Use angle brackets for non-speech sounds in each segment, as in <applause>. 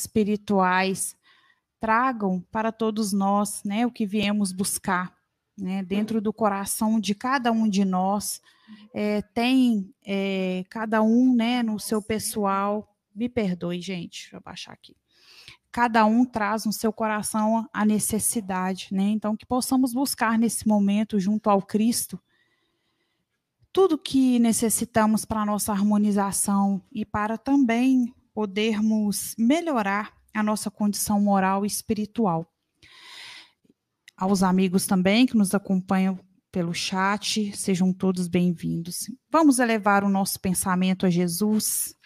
espirituais tragam para todos nós, né, o que viemos buscar, né, dentro do coração de cada um de nós, é, tem é, cada um, né, no seu pessoal, me perdoe, gente, deixa eu baixar aqui. Cada um traz no seu coração a necessidade, né? Então, que possamos buscar nesse momento, junto ao Cristo, tudo que necessitamos para a nossa harmonização e para também podermos melhorar a nossa condição moral e espiritual. Aos amigos também que nos acompanham pelo chat, sejam todos bem-vindos. Vamos elevar o nosso pensamento a Jesus,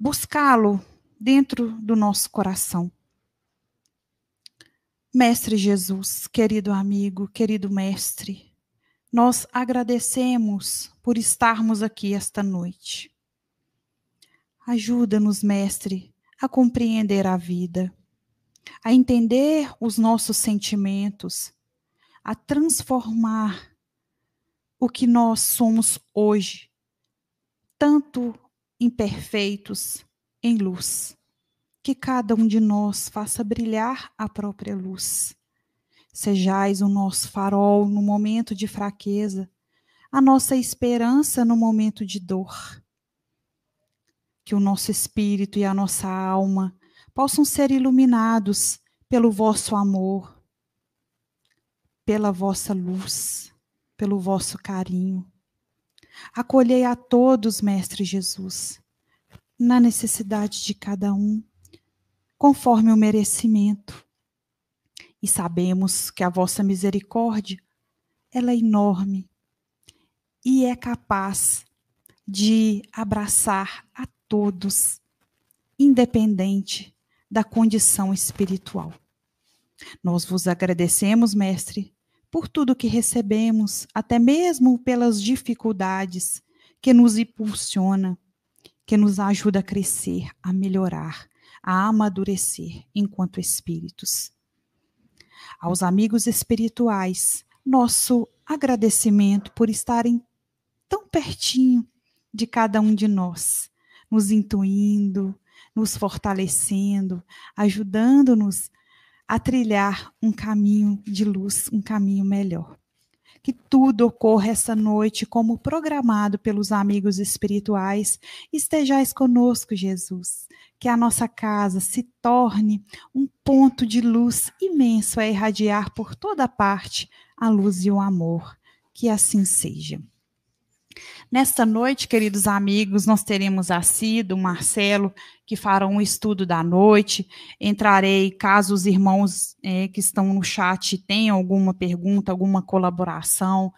buscá-lo dentro do nosso coração. Mestre Jesus, querido amigo, querido mestre, nós agradecemos por estarmos aqui esta noite. Ajuda-nos, mestre, a compreender a vida, a entender os nossos sentimentos, a transformar o que nós somos hoje, tanto imperfeitos, em luz. Que cada um de nós faça brilhar a própria luz. Sejais o nosso farol no momento de fraqueza, a nossa esperança no momento de dor. Que o nosso espírito e a nossa alma possam ser iluminados pelo vosso amor, pela vossa luz, pelo vosso carinho. Acolhei a todos, Mestre Jesus, na necessidade de cada um, conforme o merecimento. E sabemos que a vossa misericórdia, ela é enorme e é capaz de abraçar a todos, independente da condição espiritual. Nós vos agradecemos, Mestre, por tudo que recebemos, até mesmo pelas dificuldades que nos impulsiona, que nos ajuda a crescer, a melhorar, a amadurecer enquanto espíritos. Aos amigos espirituais, nosso agradecimento por estarem tão pertinho de cada um de nós, nos intuindo, nos fortalecendo, ajudando-nos a trilhar um caminho de luz, um caminho melhor. Que tudo ocorra essa noite como programado pelos amigos espirituais. Estejais conosco, Jesus. Que a nossa casa se torne um ponto de luz imenso a irradiar por toda parte a luz e o amor. Que assim seja. Nesta noite, queridos amigos, nós teremos a Cida, o Marcelo, que farão um estudo da noite. Entrarei, caso os irmãos é, que estão no chat tenham alguma pergunta, alguma colaboração,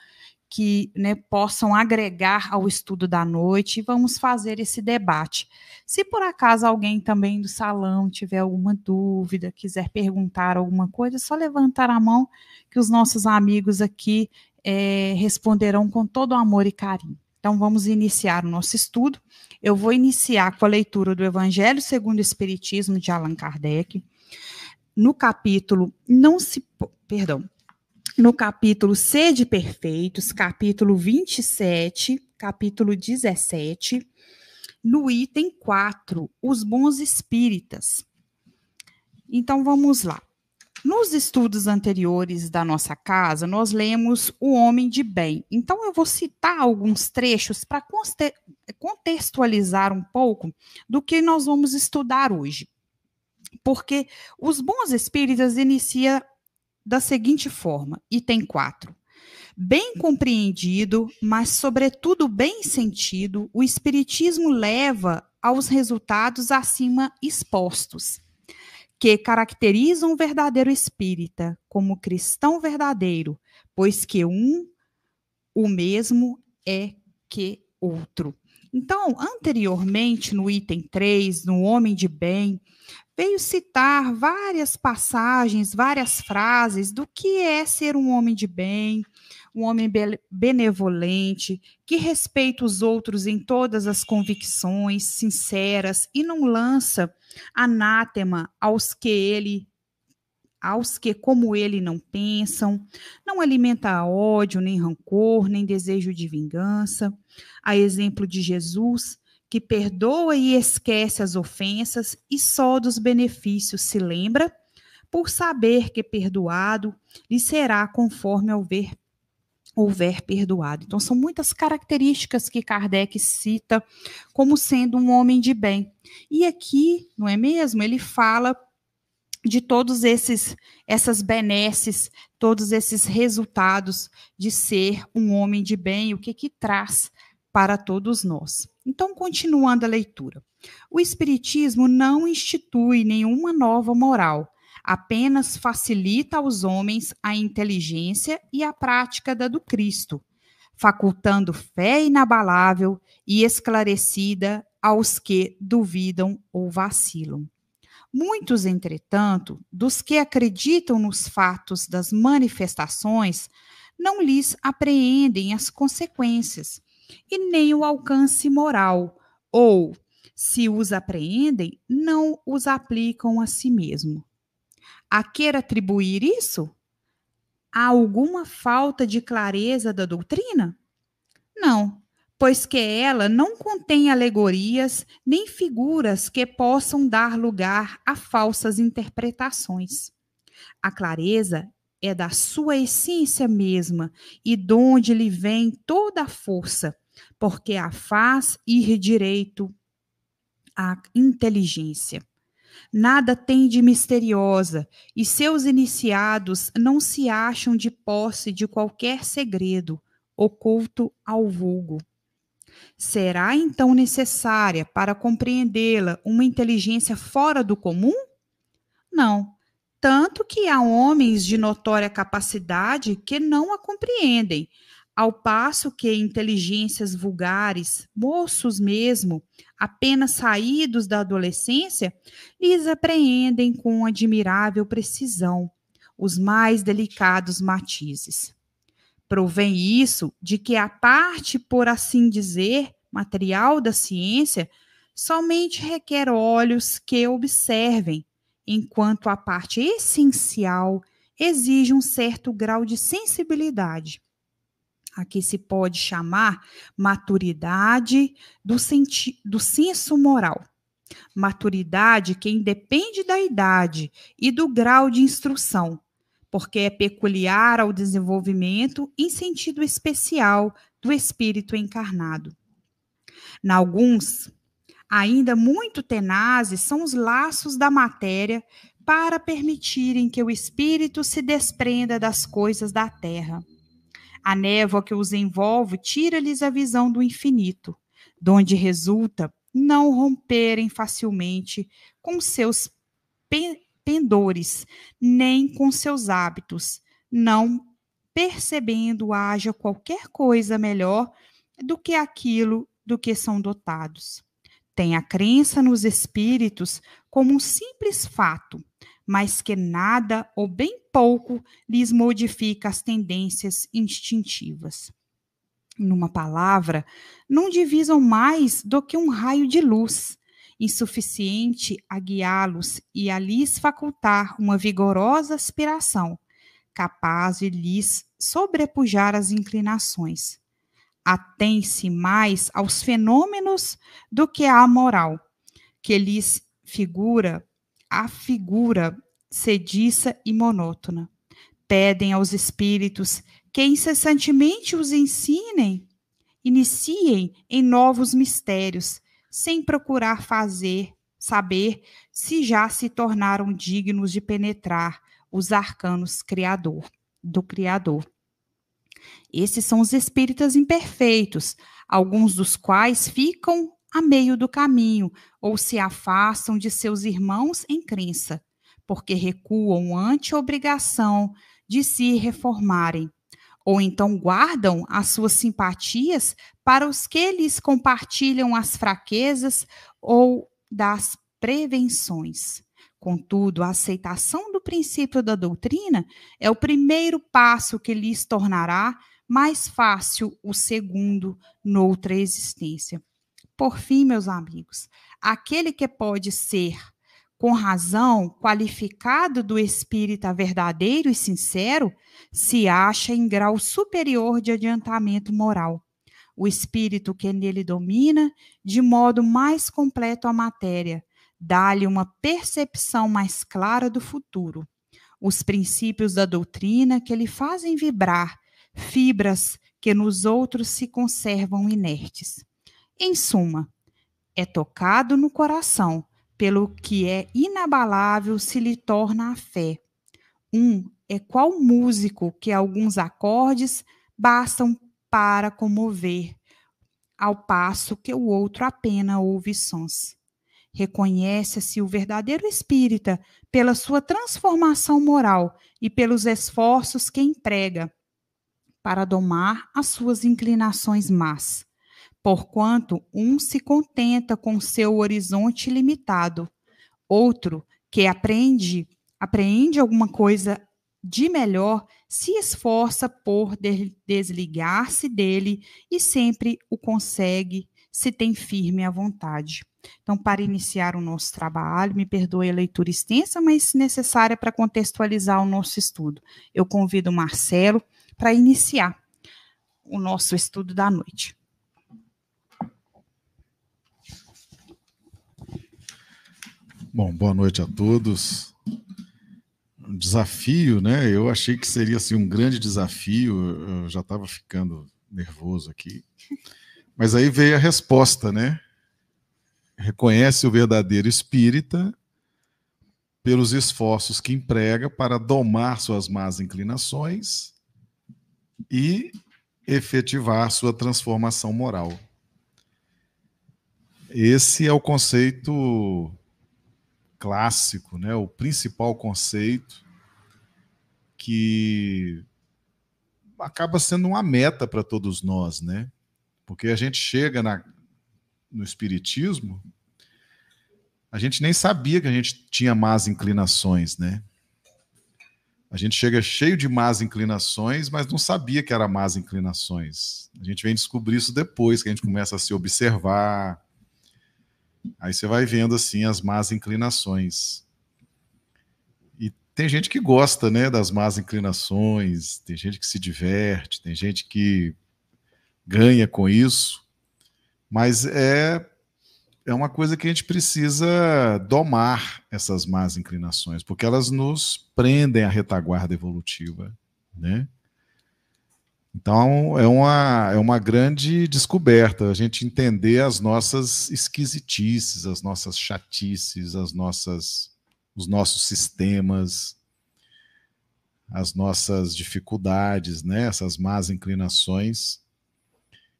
que né, possam agregar ao estudo da noite. Vamos fazer esse debate. Se por acaso alguém também do salão tiver alguma dúvida, quiser perguntar alguma coisa, é só levantar a mão que os nossos amigos aqui é, responderão com todo amor e carinho. Então, vamos iniciar o nosso estudo. Eu vou iniciar com a leitura do Evangelho segundo o Espiritismo de Allan Kardec, no capítulo Não se. Perdão. No capítulo Sede Perfeitos, capítulo 27, capítulo 17, no item 4, Os Bons Espíritas. Então, vamos lá. Nos estudos anteriores da nossa casa, nós lemos O Homem de Bem. Então, eu vou citar alguns trechos para contextualizar um pouco do que nós vamos estudar hoje. Porque os bons espíritas inicia da seguinte forma, item 4. Bem compreendido, mas sobretudo bem sentido, o espiritismo leva aos resultados acima expostos que caracterizam o verdadeiro espírita como cristão verdadeiro, pois que um o mesmo é que outro. Então, anteriormente, no item 3, no Homem de Bem, veio citar várias passagens, várias frases do que é ser um homem de bem, um homem benevolente, que respeita os outros em todas as convicções sinceras e não lança anátema aos que ele aos que como ele não pensam, não alimenta ódio, nem rancor, nem desejo de vingança, a exemplo de Jesus, que perdoa e esquece as ofensas e só dos benefícios se lembra, por saber que perdoado lhe será conforme houver, houver perdoado. Então, são muitas características que Kardec cita como sendo um homem de bem. E aqui, não é mesmo? Ele fala de todos esses essas benesses, todos esses resultados de ser um homem de bem, o que que traz para todos nós. Então, continuando a leitura. O espiritismo não institui nenhuma nova moral, apenas facilita aos homens a inteligência e a prática da do Cristo, facultando fé inabalável e esclarecida aos que duvidam ou vacilam. Muitos, entretanto, dos que acreditam nos fatos das manifestações, não lhes apreendem as consequências e nem o alcance moral, ou, se os apreendem, não os aplicam a si mesmo. A quer atribuir isso? Há alguma falta de clareza da doutrina? Não, pois que ela não contém alegorias nem figuras que possam dar lugar a falsas interpretações. A clareza é da sua essência mesma e donde lhe vem toda a força, porque a faz ir direito à inteligência. Nada tem de misteriosa, e seus iniciados não se acham de posse de qualquer segredo oculto ao vulgo. Será então necessária para compreendê-la uma inteligência fora do comum? Não. Tanto que há homens de notória capacidade que não a compreendem, ao passo que inteligências vulgares, moços mesmo, apenas saídos da adolescência, lhes apreendem com admirável precisão os mais delicados matizes. Provém isso de que a parte, por assim dizer, material da ciência, somente requer olhos que observem, enquanto a parte essencial exige um certo grau de sensibilidade. Aqui se pode chamar maturidade do, do senso moral. Maturidade que independe da idade e do grau de instrução, porque é peculiar ao desenvolvimento em sentido especial do espírito encarnado. Na alguns, ainda muito tenazes são os laços da matéria para permitirem que o espírito se desprenda das coisas da terra. A névoa que os envolve tira-lhes a visão do infinito, donde resulta não romperem facilmente com seus pendores, nem com seus hábitos, não percebendo haja qualquer coisa melhor do que aquilo do que são dotados. Tem a crença nos espíritos como um simples fato, mas que nada ou bem pouco lhes modifica as tendências instintivas. Numa palavra, não divisam mais do que um raio de luz, insuficiente a guiá-los e a lhes facultar uma vigorosa aspiração, capaz de lhes sobrepujar as inclinações. Atém-se mais aos fenômenos do que à moral, que lhes figura a figura sediça e monótona. Pedem aos espíritos que incessantemente os ensinem, iniciem em novos mistérios, sem procurar fazer saber se já se tornaram dignos de penetrar os arcanos criador, do Criador. Esses são os espíritas imperfeitos, alguns dos quais ficam a meio do caminho ou se afastam de seus irmãos em crença, porque recuam ante a obrigação de se reformarem, ou então guardam as suas simpatias para os que lhes compartilham as fraquezas ou das prevenções. Contudo, a aceitação do princípio da doutrina é o primeiro passo que lhes tornará mais fácil o segundo noutra existência. Por fim, meus amigos, aquele que pode ser com razão, qualificado do espírita verdadeiro e sincero, se acha em grau superior de adiantamento moral. o espírito que nele domina, de modo mais completo a matéria, dá-lhe uma percepção mais clara do futuro. Os princípios da doutrina que lhe fazem vibrar, fibras que nos outros se conservam inertes. Em suma, é tocado no coração, pelo que é inabalável se lhe torna a fé. Um é qual músico que alguns acordes bastam para comover, ao passo que o outro apenas ouve sons. Reconhece-se o verdadeiro espírita pela sua transformação moral e pelos esforços que emprega para domar as suas inclinações más porquanto um se contenta com seu horizonte limitado, outro que aprende, apreende alguma coisa de melhor, se esforça por desligar-se dele e sempre o consegue se tem firme a vontade. Então, para iniciar o nosso trabalho, me perdoe a leitura extensa, mas necessária para contextualizar o nosso estudo. Eu convido o Marcelo para iniciar o nosso estudo da noite. Bom, boa noite a todos. Um desafio, né? Eu achei que seria assim, um grande desafio, eu já estava ficando nervoso aqui. Mas aí veio a resposta, né? Reconhece o verdadeiro espírita pelos esforços que emprega para domar suas más inclinações e efetivar sua transformação moral. Esse é o conceito clássico, né, o principal conceito que acaba sendo uma meta para todos nós, né? Porque a gente chega na, no espiritismo, a gente nem sabia que a gente tinha más inclinações, né? A gente chega cheio de más inclinações, mas não sabia que era más inclinações. A gente vem descobrir isso depois que a gente começa a se observar, Aí você vai vendo assim as más inclinações. E tem gente que gosta, né, das más inclinações, tem gente que se diverte, tem gente que ganha com isso. Mas é é uma coisa que a gente precisa domar essas más inclinações, porque elas nos prendem à retaguarda evolutiva, né? Então é uma, é uma grande descoberta a gente entender as nossas esquisitices, as nossas chatices, as nossas, os nossos sistemas, as nossas dificuldades, né? essas más inclinações.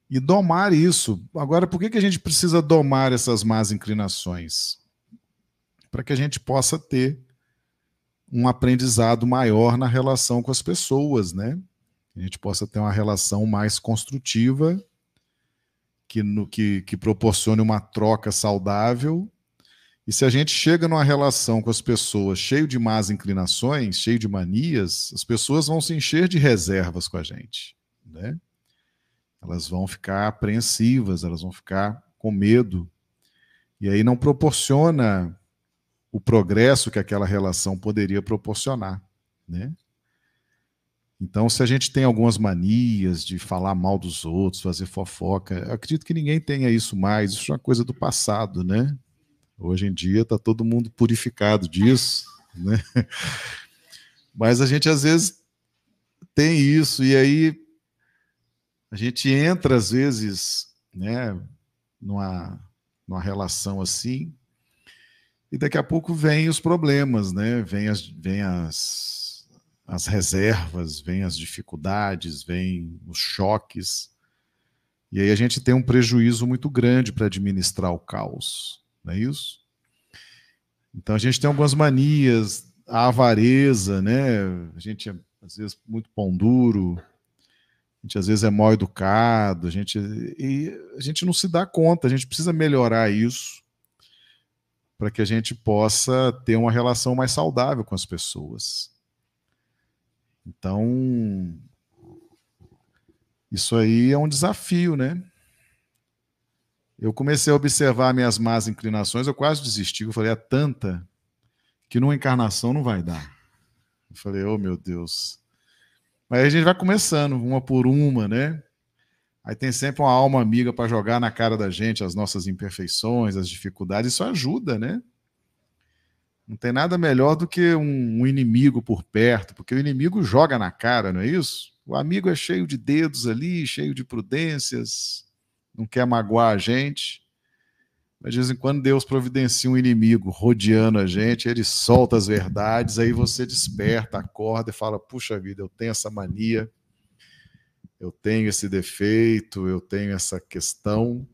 E domar isso. Agora, por que, que a gente precisa domar essas más inclinações? Para que a gente possa ter um aprendizado maior na relação com as pessoas, né? A gente possa ter uma relação mais construtiva, que, no, que, que proporcione uma troca saudável. E se a gente chega numa relação com as pessoas cheio de más inclinações, cheio de manias, as pessoas vão se encher de reservas com a gente. Né? Elas vão ficar apreensivas, elas vão ficar com medo. E aí não proporciona o progresso que aquela relação poderia proporcionar. Né? Então, se a gente tem algumas manias de falar mal dos outros, fazer fofoca, acredito que ninguém tenha isso mais. Isso é uma coisa do passado, né? Hoje em dia está todo mundo purificado disso, né? <laughs> Mas a gente às vezes tem isso e aí a gente entra às vezes, né, numa, numa relação assim e daqui a pouco vem os problemas, né? Vem as, vem as as reservas, vêm as dificuldades, vêm os choques. E aí a gente tem um prejuízo muito grande para administrar o caos, não é isso? Então a gente tem algumas manias, a avareza, né? A gente é, às vezes, muito pão duro, a gente às vezes é mal educado, a gente, e a gente não se dá conta, a gente precisa melhorar isso para que a gente possa ter uma relação mais saudável com as pessoas. Então, isso aí é um desafio, né? Eu comecei a observar minhas más inclinações, eu quase desisti. Eu falei, é tanta que numa encarnação não vai dar. Eu falei, oh meu Deus. Mas a gente vai começando, uma por uma, né? Aí tem sempre uma alma amiga para jogar na cara da gente as nossas imperfeições, as dificuldades. Isso ajuda, né? Não tem nada melhor do que um, um, inimigo por perto, porque o inimigo joga na cara, não é isso? O amigo é cheio de dedos ali, cheio de prudências, não quer magoar a gente. Mas de vez em quando Deus providencia um inimigo rodeando a gente, ele solta as verdades, aí você desperta, acorda e fala: puxa vida, eu tenho essa mania, eu tenho esse defeito, eu tenho essa questão.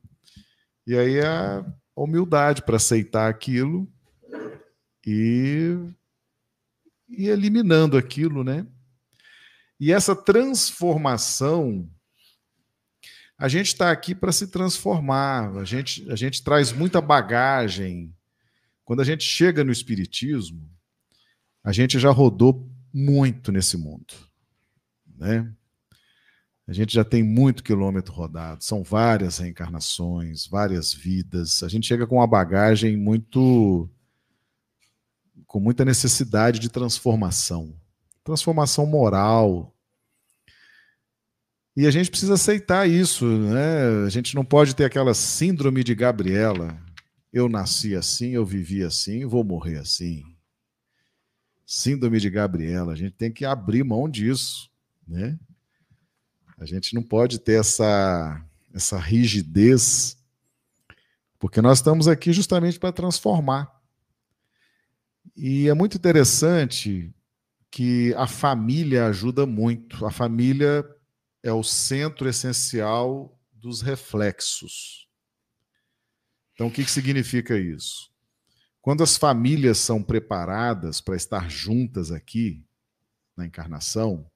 E aí a humildade para aceitar aquilo e, e eliminando aquilo, né? E essa transformação, a gente está aqui para se transformar, a gente, a gente traz muita bagagem. Quando a gente chega no Espiritismo, a gente já rodou muito nesse mundo, né? A gente já tem muito quilômetro rodado, são várias reencarnações, várias vidas. A gente chega com uma bagagem muito com muita necessidade de transformação, transformação moral. E a gente precisa aceitar isso, né? A gente não pode ter aquela síndrome de Gabriela. Eu nasci assim, eu vivi assim, vou morrer assim. Síndrome de Gabriela, a gente tem que abrir mão disso, né? A gente não pode ter essa essa rigidez, porque nós estamos aqui justamente para transformar. E é muito interessante que a família ajuda muito. A família é o centro essencial dos reflexos. Então, o que, que significa isso? Quando as famílias são preparadas para estar juntas aqui na encarnação,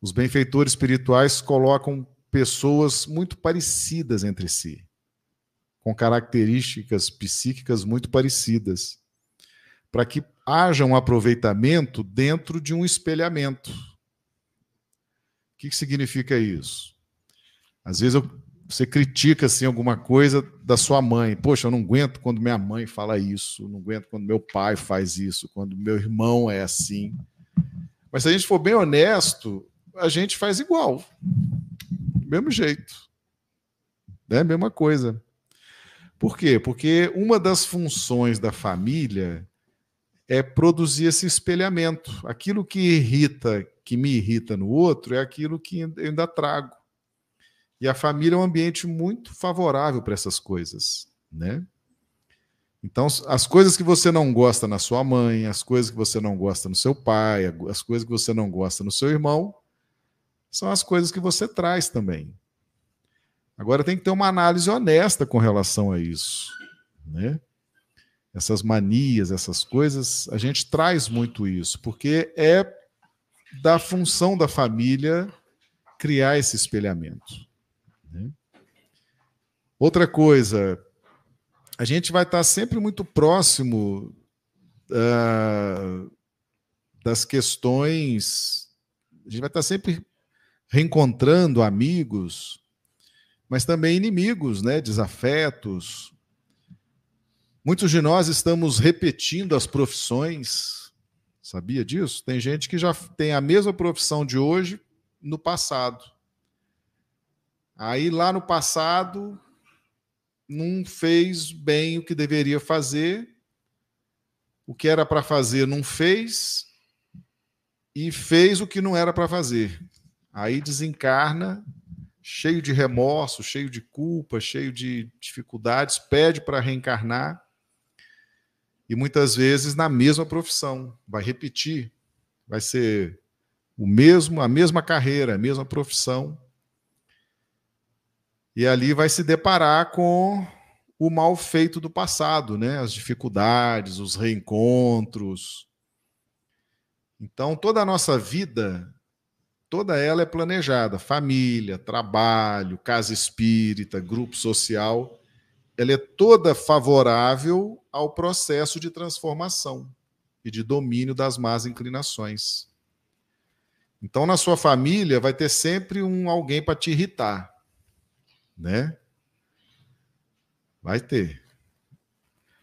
os benfeitores espirituais colocam pessoas muito parecidas entre si, com características psíquicas muito parecidas para que haja um aproveitamento dentro de um espelhamento. O que, que significa isso? Às vezes eu, você critica assim, alguma coisa da sua mãe. Poxa, eu não aguento quando minha mãe fala isso, não aguento quando meu pai faz isso, quando meu irmão é assim. Mas se a gente for bem honesto, a gente faz igual. Mesmo jeito. Né? Mesma coisa. Por quê? Porque uma das funções da família é produzir esse espelhamento. Aquilo que irrita, que me irrita no outro, é aquilo que eu ainda trago. E a família é um ambiente muito favorável para essas coisas, né? Então, as coisas que você não gosta na sua mãe, as coisas que você não gosta no seu pai, as coisas que você não gosta no seu irmão, são as coisas que você traz também. Agora tem que ter uma análise honesta com relação a isso, né? Essas manias, essas coisas, a gente traz muito isso, porque é da função da família criar esse espelhamento. Né? Outra coisa, a gente vai estar sempre muito próximo uh, das questões, a gente vai estar sempre reencontrando amigos, mas também inimigos, né? desafetos, Muitos de nós estamos repetindo as profissões. Sabia disso? Tem gente que já tem a mesma profissão de hoje no passado. Aí lá no passado não fez bem o que deveria fazer, o que era para fazer não fez e fez o que não era para fazer. Aí desencarna cheio de remorso, cheio de culpa, cheio de dificuldades, pede para reencarnar e muitas vezes na mesma profissão, vai repetir, vai ser o mesmo, a mesma carreira, a mesma profissão. E ali vai se deparar com o mal feito do passado, né? As dificuldades, os reencontros. Então, toda a nossa vida, toda ela é planejada, família, trabalho, casa espírita, grupo social ela é toda favorável ao processo de transformação e de domínio das más inclinações. Então, na sua família, vai ter sempre um alguém para te irritar, né? Vai ter.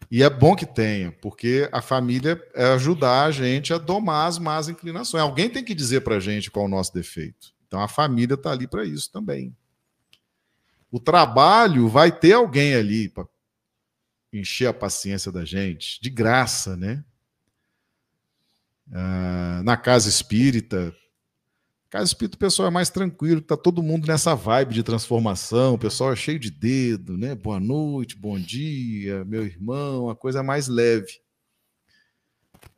E é bom que tenha, porque a família é ajudar a gente a domar as más inclinações. Alguém tem que dizer para a gente qual é o nosso defeito. Então, a família está ali para isso também. O trabalho vai ter alguém ali para encher a paciência da gente, de graça, né? Ah, na casa espírita, casa espírita o pessoal é mais tranquilo, tá todo mundo nessa vibe de transformação, o pessoal é cheio de dedo, né? Boa noite, bom dia, meu irmão, a coisa mais leve.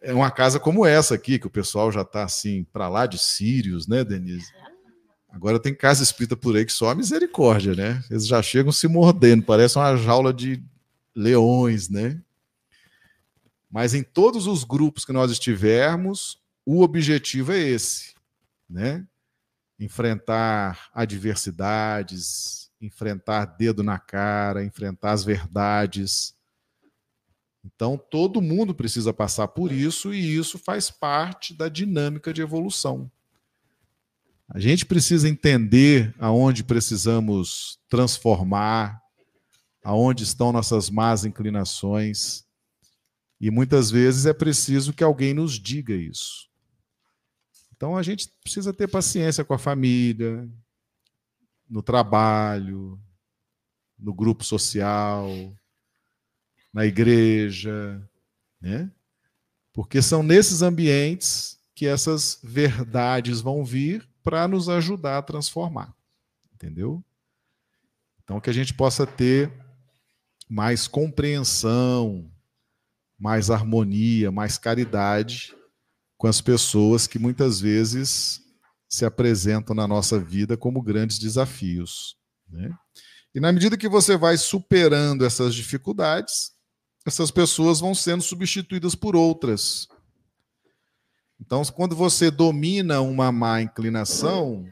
É uma casa como essa aqui, que o pessoal já está assim, para lá de Sírios, né, Denise? Agora tem casa espírita por aí que só a misericórdia, né? Eles já chegam se mordendo, parece uma jaula de leões, né? Mas em todos os grupos que nós estivermos, o objetivo é esse, né? Enfrentar adversidades, enfrentar dedo na cara, enfrentar as verdades. Então, todo mundo precisa passar por isso e isso faz parte da dinâmica de evolução. A gente precisa entender aonde precisamos transformar, aonde estão nossas más inclinações. E muitas vezes é preciso que alguém nos diga isso. Então a gente precisa ter paciência com a família, no trabalho, no grupo social, na igreja, né? Porque são nesses ambientes que essas verdades vão vir para nos ajudar a transformar. Entendeu? Então, que a gente possa ter mais compreensão, mais harmonia, mais caridade com as pessoas que muitas vezes se apresentam na nossa vida como grandes desafios. Né? E na medida que você vai superando essas dificuldades, essas pessoas vão sendo substituídas por outras então, quando você domina uma má inclinação,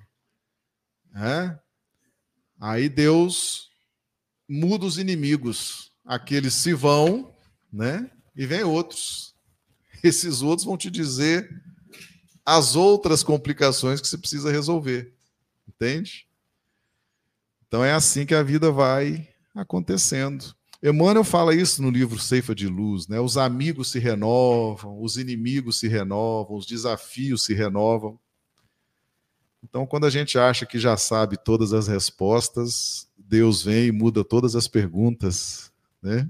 é, aí Deus muda os inimigos. Aqueles se vão, né? E vem outros. Esses outros vão te dizer as outras complicações que você precisa resolver. Entende? Então é assim que a vida vai acontecendo. Emmanuel fala isso no livro Ceifa de Luz, né? Os amigos se renovam, os inimigos se renovam, os desafios se renovam. Então, quando a gente acha que já sabe todas as respostas, Deus vem e muda todas as perguntas, né?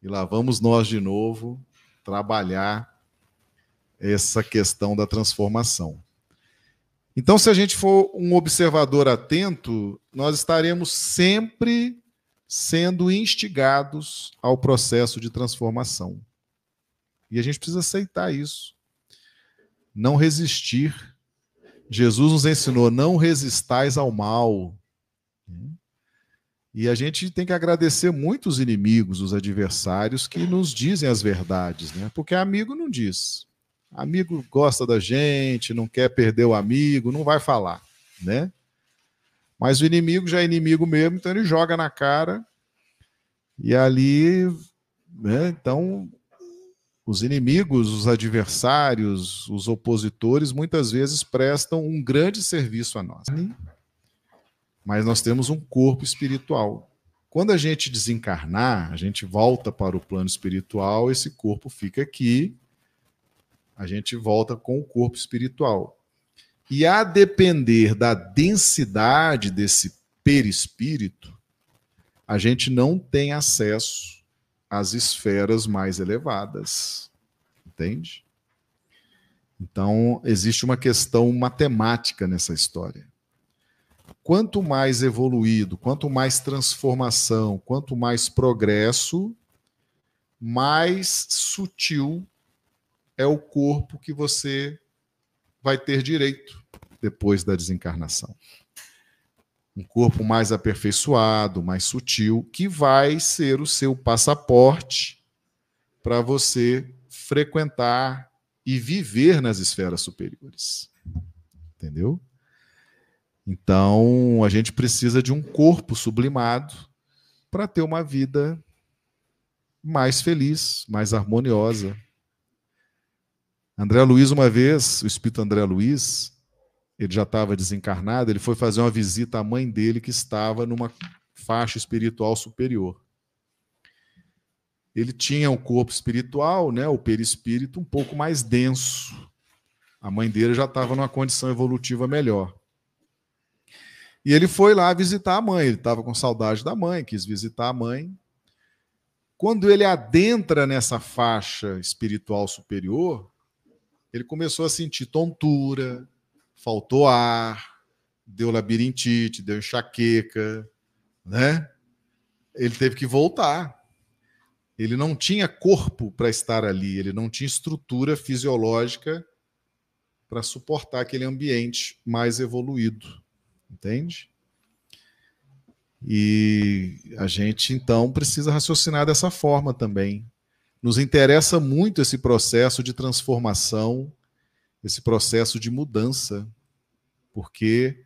E lá vamos nós de novo trabalhar essa questão da transformação. Então, se a gente for um observador atento, nós estaremos sempre sendo instigados ao processo de transformação. E a gente precisa aceitar isso. Não resistir. Jesus nos ensinou: não resistais ao mal. E a gente tem que agradecer muito os inimigos, os adversários que nos dizem as verdades, né? Porque amigo não diz. Amigo gosta da gente, não quer perder o amigo, não vai falar, né? Mas o inimigo já é inimigo mesmo, então ele joga na cara. E ali, né, então, os inimigos, os adversários, os opositores, muitas vezes prestam um grande serviço a nós. Mas nós temos um corpo espiritual. Quando a gente desencarnar, a gente volta para o plano espiritual, esse corpo fica aqui, a gente volta com o corpo espiritual. E a depender da densidade desse perispírito, a gente não tem acesso às esferas mais elevadas. Entende? Então, existe uma questão matemática nessa história. Quanto mais evoluído, quanto mais transformação, quanto mais progresso, mais sutil é o corpo que você vai ter direito depois da desencarnação. Um corpo mais aperfeiçoado, mais sutil, que vai ser o seu passaporte para você frequentar e viver nas esferas superiores. Entendeu? Então, a gente precisa de um corpo sublimado para ter uma vida mais feliz, mais harmoniosa, André Luiz, uma vez, o espírito André Luiz, ele já estava desencarnado, ele foi fazer uma visita à mãe dele que estava numa faixa espiritual superior. Ele tinha o um corpo espiritual, né, o perispírito um pouco mais denso. A mãe dele já estava numa condição evolutiva melhor. E ele foi lá visitar a mãe. Ele estava com saudade da mãe, quis visitar a mãe. Quando ele adentra nessa faixa espiritual superior, ele começou a sentir tontura, faltou ar, deu labirintite, deu enxaqueca, né? Ele teve que voltar. Ele não tinha corpo para estar ali, ele não tinha estrutura fisiológica para suportar aquele ambiente mais evoluído, entende? E a gente então precisa raciocinar dessa forma também. Nos interessa muito esse processo de transformação, esse processo de mudança, porque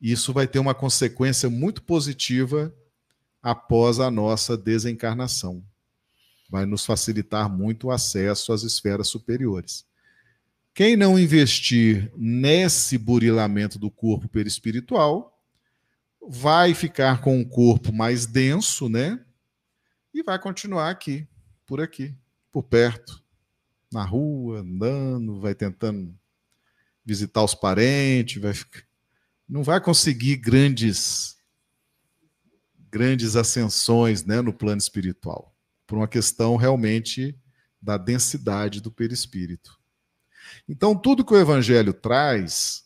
isso vai ter uma consequência muito positiva após a nossa desencarnação. Vai nos facilitar muito o acesso às esferas superiores. Quem não investir nesse burilamento do corpo perispiritual vai ficar com um corpo mais denso, né? E vai continuar aqui, por aqui, por perto, na rua, andando, vai tentando visitar os parentes, vai não vai conseguir grandes grandes ascensões, né, no plano espiritual, por uma questão realmente da densidade do perispírito. Então, tudo que o evangelho traz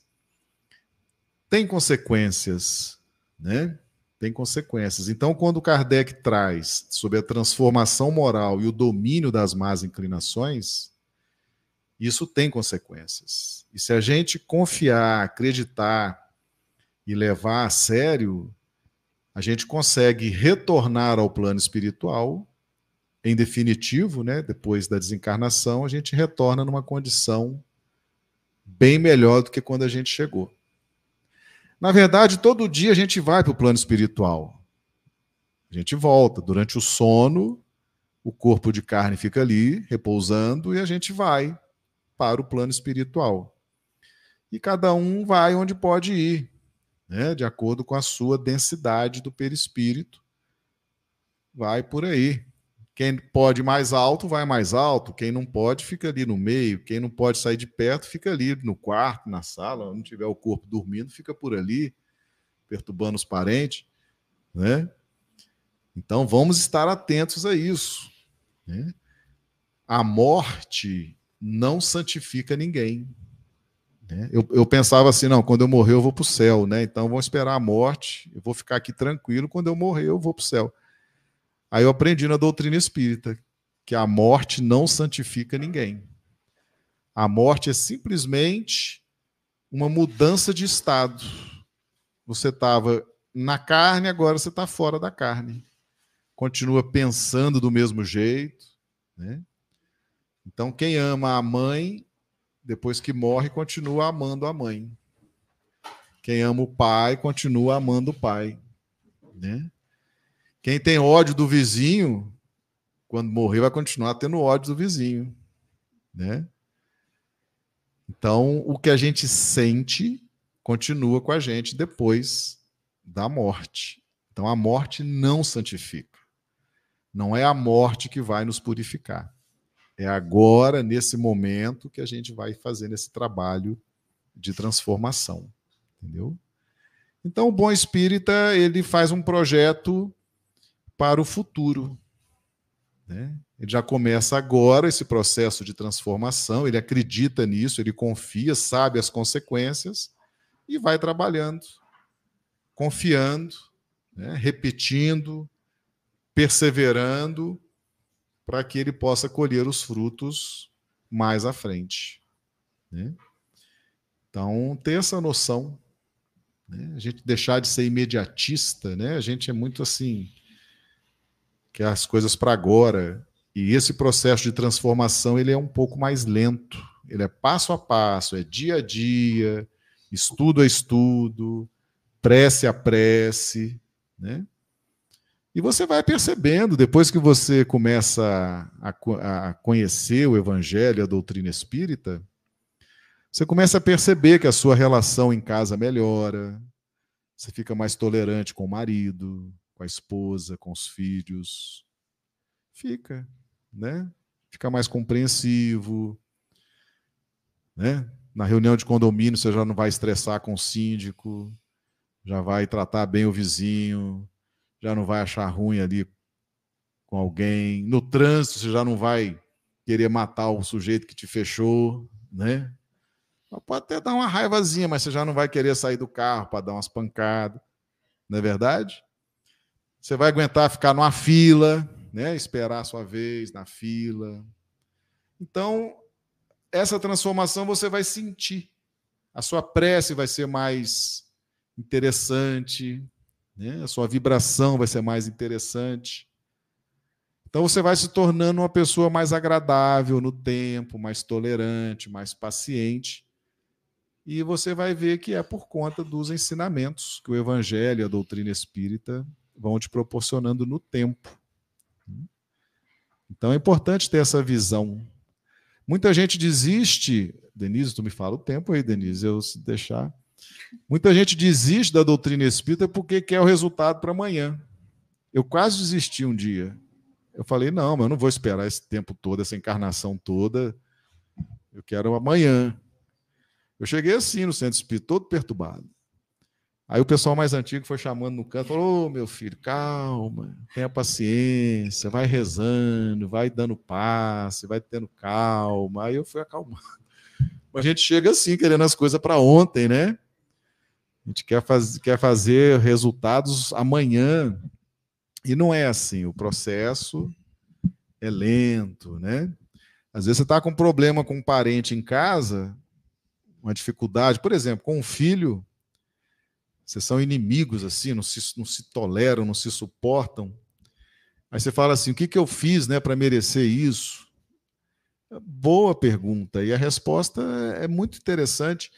tem consequências, né? Tem consequências. Então, quando Kardec traz sobre a transformação moral e o domínio das más inclinações, isso tem consequências. E se a gente confiar, acreditar e levar a sério, a gente consegue retornar ao plano espiritual. Em definitivo, né, depois da desencarnação, a gente retorna numa condição bem melhor do que quando a gente chegou. Na verdade, todo dia a gente vai para o plano espiritual. A gente volta. Durante o sono, o corpo de carne fica ali, repousando, e a gente vai para o plano espiritual. E cada um vai onde pode ir, né, de acordo com a sua densidade do perispírito. Vai por aí. Quem pode mais alto, vai mais alto. Quem não pode, fica ali no meio. Quem não pode sair de perto, fica ali no quarto, na sala. Não tiver o corpo dormindo, fica por ali, perturbando os parentes. Né? Então vamos estar atentos a isso. Né? A morte não santifica ninguém. Né? Eu, eu, pensava assim, não, quando eu morrer eu vou para o céu, né? Então vamos esperar a morte, eu vou ficar aqui tranquilo, quando eu morrer eu vou para o céu. Aí eu aprendi na doutrina espírita que a morte não santifica ninguém. A morte é simplesmente uma mudança de estado. Você estava na carne, agora você está fora da carne. Continua pensando do mesmo jeito, né? Então, quem ama a mãe, depois que morre, continua amando a mãe. Quem ama o pai, continua amando o pai. Né? Quem tem ódio do vizinho, quando morrer, vai continuar tendo ódio do vizinho. Né? Então, o que a gente sente continua com a gente depois da morte. Então, a morte não santifica. Não é a morte que vai nos purificar. É agora, nesse momento, que a gente vai fazendo esse trabalho de transformação. Entendeu? Então, o bom espírita ele faz um projeto para o futuro. Né? Ele já começa agora esse processo de transformação, ele acredita nisso, ele confia, sabe as consequências e vai trabalhando, confiando, né? repetindo, perseverando para que ele possa colher os frutos mais à frente. Né? Então, ter essa noção, né? a gente deixar de ser imediatista, né? a gente é muito assim, que as coisas para agora, e esse processo de transformação ele é um pouco mais lento, ele é passo a passo, é dia a dia, estudo a estudo, prece a prece, né? E você vai percebendo, depois que você começa a, a conhecer o Evangelho, a doutrina espírita, você começa a perceber que a sua relação em casa melhora, você fica mais tolerante com o marido, com a esposa, com os filhos. Fica, né? Fica mais compreensivo, né? Na reunião de condomínio você já não vai estressar com o síndico, já vai tratar bem o vizinho, já não vai achar ruim ali com alguém. No trânsito, você já não vai querer matar o sujeito que te fechou, né? Pode até dar uma raivazinha, mas você já não vai querer sair do carro para dar umas pancadas, não é verdade? Você vai aguentar ficar numa fila, né? Esperar a sua vez na fila. Então, essa transformação você vai sentir. A sua prece vai ser mais interessante, né? a sua vibração vai ser mais interessante. Então você vai se tornando uma pessoa mais agradável no tempo, mais tolerante, mais paciente. E você vai ver que é por conta dos ensinamentos que o Evangelho e a doutrina espírita vão te proporcionando no tempo. Então é importante ter essa visão. Muita gente desiste. Denise, tu me fala o tempo aí, Denise, eu se deixar. Muita gente desiste da doutrina espírita porque quer o resultado para amanhã. Eu quase desisti um dia. Eu falei, não, mas eu não vou esperar esse tempo todo, essa encarnação toda. Eu quero amanhã. Eu cheguei assim no centro espírita, todo perturbado. Aí o pessoal mais antigo foi chamando no canto, falou: oh, meu filho, calma, tenha paciência, vai rezando, vai dando passe, vai tendo calma. Aí eu fui acalmando. Mas a gente chega assim, querendo as coisas para ontem, né? A gente quer, faz, quer fazer resultados amanhã. E não é assim, o processo é lento, né? Às vezes você está com um problema com um parente em casa, uma dificuldade, por exemplo, com um filho, vocês são inimigos assim, não se, não se toleram, não se suportam. Aí você fala assim: o que, que eu fiz né, para merecer isso? Boa pergunta. E a resposta é muito interessante.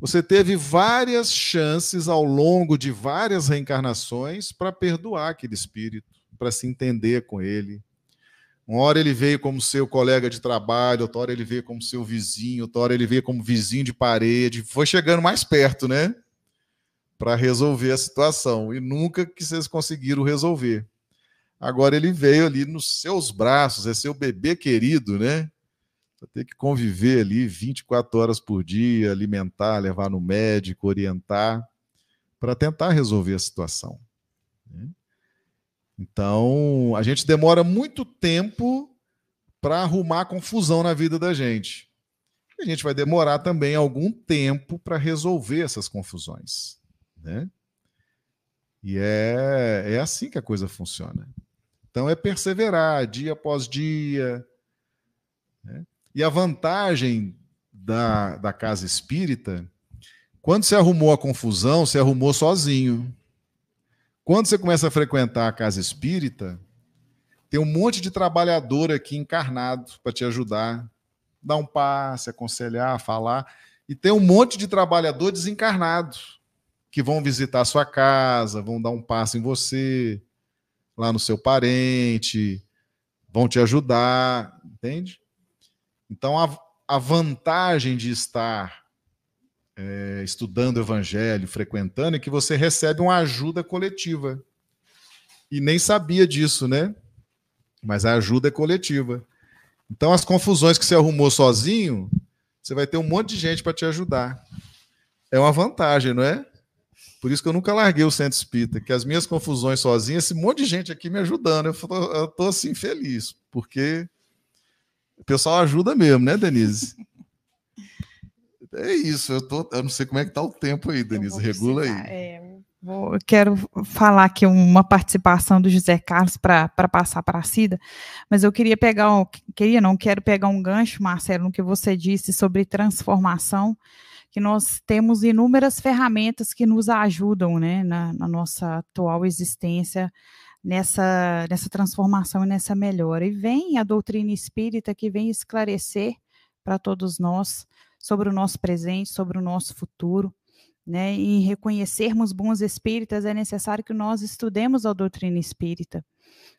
Você teve várias chances ao longo de várias reencarnações para perdoar aquele espírito, para se entender com ele. Uma hora ele veio como seu colega de trabalho, outra hora ele veio como seu vizinho, outra hora ele veio como vizinho de parede. Foi chegando mais perto, né? Para resolver a situação. E nunca que vocês conseguiram resolver. Agora ele veio ali nos seus braços, é seu bebê querido, né? Vai ter que conviver ali 24 horas por dia, alimentar, levar no médico, orientar, para tentar resolver a situação. Né? Então, a gente demora muito tempo para arrumar confusão na vida da gente. A gente vai demorar também algum tempo para resolver essas confusões. Né? E é, é assim que a coisa funciona. Então, é perseverar dia após dia. Né? E a vantagem da, da casa espírita, quando você arrumou a confusão, você arrumou sozinho. Quando você começa a frequentar a casa espírita, tem um monte de trabalhador aqui encarnado para te ajudar, dar um passe, aconselhar, falar. E tem um monte de trabalhador desencarnado que vão visitar a sua casa, vão dar um passe em você, lá no seu parente, vão te ajudar, entende? Então, a, a vantagem de estar é, estudando o evangelho, frequentando, é que você recebe uma ajuda coletiva. E nem sabia disso, né? Mas a ajuda é coletiva. Então, as confusões que você arrumou sozinho, você vai ter um monte de gente para te ajudar. É uma vantagem, não é? Por isso que eu nunca larguei o centro espírita, que as minhas confusões sozinho, esse monte de gente aqui me ajudando. Eu tô assim feliz, porque o pessoal ajuda mesmo, né, Denise? É isso, eu, tô, eu não sei como é que tá o tempo aí, Denise, regula aí. É, vou, eu quero falar aqui uma participação do José Carlos para passar para a Cida, mas eu queria pegar, um, queria não, quero pegar um gancho, Marcelo, no que você disse sobre transformação, que nós temos inúmeras ferramentas que nos ajudam, né, na, na nossa atual existência, nessa, nessa transformação e nessa melhora. E vem a doutrina espírita que vem esclarecer para todos nós sobre o nosso presente, sobre o nosso futuro. Né, e reconhecermos bons espíritas, é necessário que nós estudemos a doutrina espírita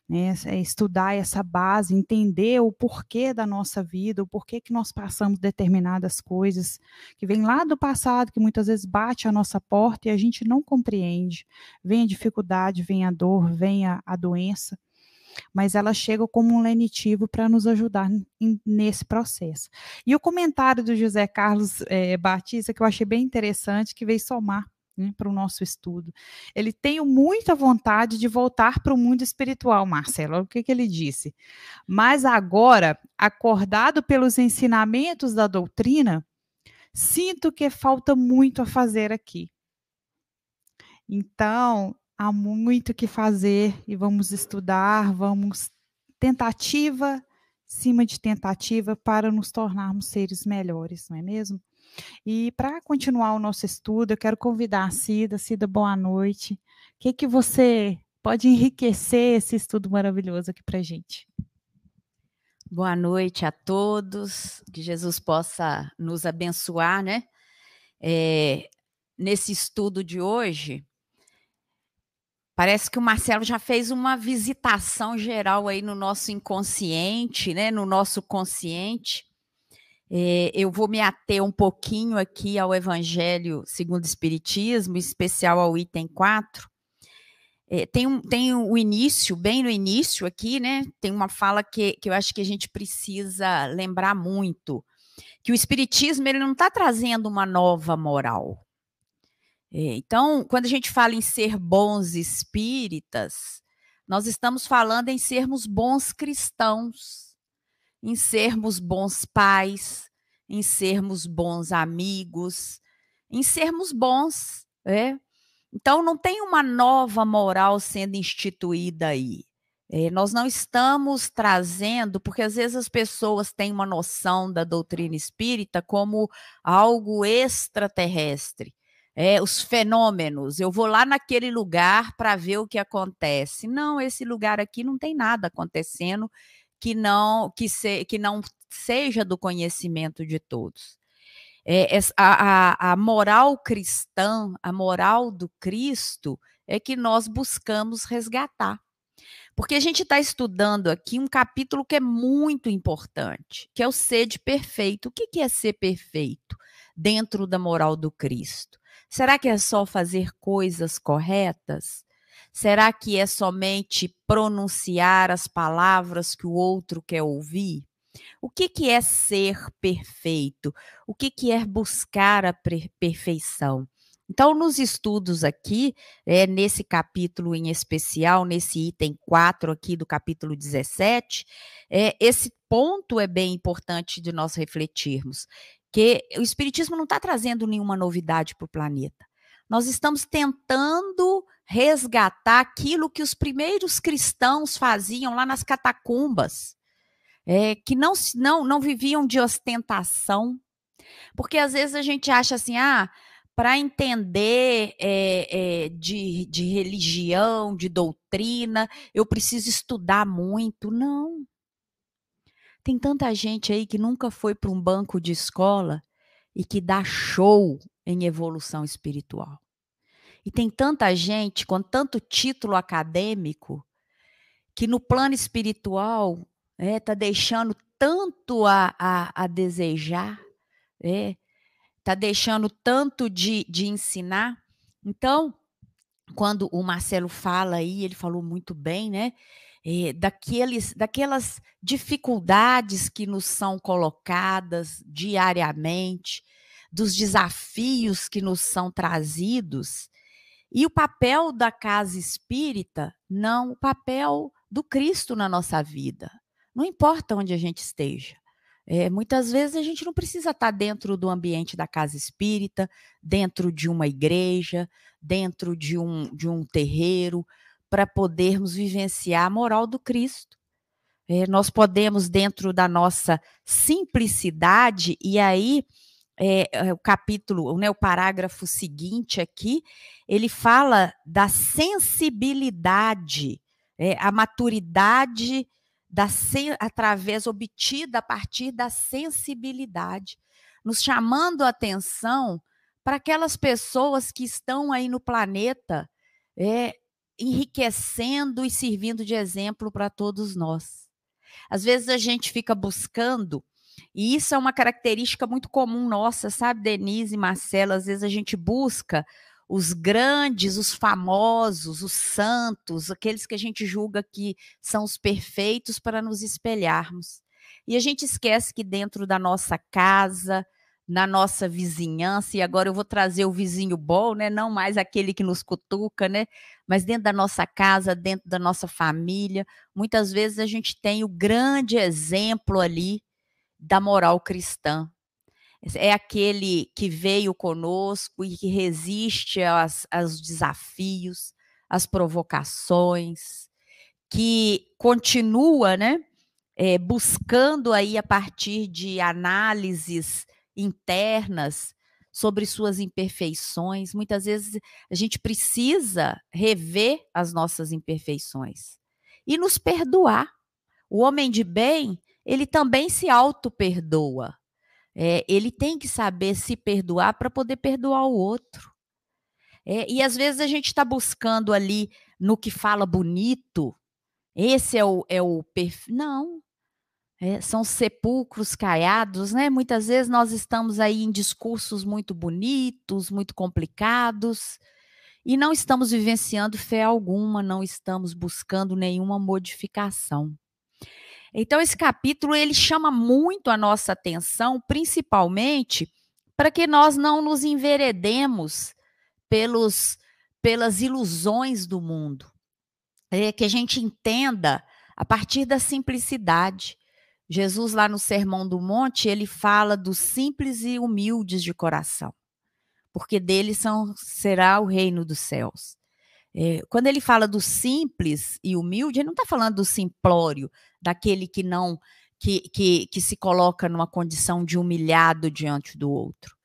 né, é estudar essa base, entender o porquê da nossa vida, o porquê que nós passamos determinadas coisas que vem lá do passado, que muitas vezes bate a nossa porta e a gente não compreende. Vem a dificuldade, vem a dor, vem a, a doença, mas ela chega como um lenitivo para nos ajudar nesse processo. E o comentário do José Carlos é, Batista, que eu achei bem interessante, que veio somar né, para o nosso estudo. Ele tem muita vontade de voltar para o mundo espiritual, Marcelo. O que, que ele disse. Mas agora, acordado pelos ensinamentos da doutrina, sinto que falta muito a fazer aqui. Então, há muito que fazer e vamos estudar, vamos tentativa cima de tentativa para nos tornarmos seres melhores, não é mesmo? E para continuar o nosso estudo, eu quero convidar a Cida. Cida, boa noite. O que, que você pode enriquecer esse estudo maravilhoso aqui para a gente? Boa noite a todos, que Jesus possa nos abençoar, né? É, nesse estudo de hoje, parece que o Marcelo já fez uma visitação geral aí no nosso inconsciente, né? No nosso consciente. É, eu vou me ater um pouquinho aqui ao Evangelho segundo o Espiritismo, em especial ao item 4. É, tem, um, tem o início, bem no início aqui, né? Tem uma fala que, que eu acho que a gente precisa lembrar muito, que o Espiritismo ele não está trazendo uma nova moral. É, então, quando a gente fala em ser bons espíritas, nós estamos falando em sermos bons cristãos em sermos bons pais, em sermos bons amigos, em sermos bons, é? Então não tem uma nova moral sendo instituída aí. É, nós não estamos trazendo, porque às vezes as pessoas têm uma noção da doutrina espírita como algo extraterrestre. É, os fenômenos, eu vou lá naquele lugar para ver o que acontece. Não, esse lugar aqui não tem nada acontecendo que não que, se, que não seja do conhecimento de todos. É, a, a, a moral cristã, a moral do Cristo, é que nós buscamos resgatar. Porque a gente está estudando aqui um capítulo que é muito importante, que é o ser de perfeito. O que, que é ser perfeito dentro da moral do Cristo? Será que é só fazer coisas corretas? Será que é somente pronunciar as palavras que o outro quer ouvir? O que, que é ser perfeito? O que, que é buscar a perfeição? Então, nos estudos aqui, é, nesse capítulo em especial, nesse item 4 aqui do capítulo 17, é, esse ponto é bem importante de nós refletirmos, que o Espiritismo não está trazendo nenhuma novidade para o planeta. Nós estamos tentando resgatar aquilo que os primeiros cristãos faziam lá nas catacumbas, é, que não, não, não viviam de ostentação. Porque às vezes a gente acha assim, ah, para entender é, é, de, de religião, de doutrina, eu preciso estudar muito. Não. Tem tanta gente aí que nunca foi para um banco de escola e que dá show em evolução espiritual. E tem tanta gente com tanto título acadêmico que no plano espiritual está é, tá deixando tanto a, a, a desejar, está é, tá deixando tanto de, de ensinar. Então, quando o Marcelo fala aí, ele falou muito bem, né? É, daqueles, daquelas dificuldades que nos são colocadas diariamente, dos desafios que nos são trazidos, e o papel da casa espírita, não o papel do Cristo na nossa vida. Não importa onde a gente esteja. É, muitas vezes a gente não precisa estar dentro do ambiente da casa espírita, dentro de uma igreja, dentro de um, de um terreiro, para podermos vivenciar a moral do Cristo. É, nós podemos, dentro da nossa simplicidade, e aí é, o capítulo, né, o parágrafo seguinte aqui, ele fala da sensibilidade, é, a maturidade da, através obtida a partir da sensibilidade, nos chamando a atenção para aquelas pessoas que estão aí no planeta é, enriquecendo e servindo de exemplo para todos nós. Às vezes a gente fica buscando e isso é uma característica muito comum nossa, sabe, Denise e Marcela? Às vezes a gente busca os grandes, os famosos, os santos, aqueles que a gente julga que são os perfeitos para nos espelharmos. E a gente esquece que dentro da nossa casa, na nossa vizinhança, e agora eu vou trazer o vizinho bom, né? Não mais aquele que nos cutuca, né? Mas dentro da nossa casa, dentro da nossa família, muitas vezes a gente tem o grande exemplo ali da moral cristã. É aquele que veio conosco e que resiste aos, aos desafios, às provocações, que continua, né? É, buscando aí a partir de análises internas sobre suas imperfeições. Muitas vezes a gente precisa rever as nossas imperfeições e nos perdoar. O homem de bem, ele também se auto-perdoa. É, ele tem que saber se perdoar para poder perdoar o outro. É, e às vezes a gente está buscando ali no que fala bonito, esse é o, é o perfil. Não, é, são sepulcros caiados, né? Muitas vezes nós estamos aí em discursos muito bonitos, muito complicados, e não estamos vivenciando fé alguma, não estamos buscando nenhuma modificação. Então esse capítulo ele chama muito a nossa atenção, principalmente para que nós não nos enveredemos pelos pelas ilusões do mundo. É, que a gente entenda a partir da simplicidade. Jesus, lá no Sermão do Monte, ele fala dos simples e humildes de coração, porque deles são, será o reino dos céus. É, quando ele fala do simples e humilde, ele não está falando do simplório, daquele que não, que, que, que se coloca numa condição de humilhado diante do outro.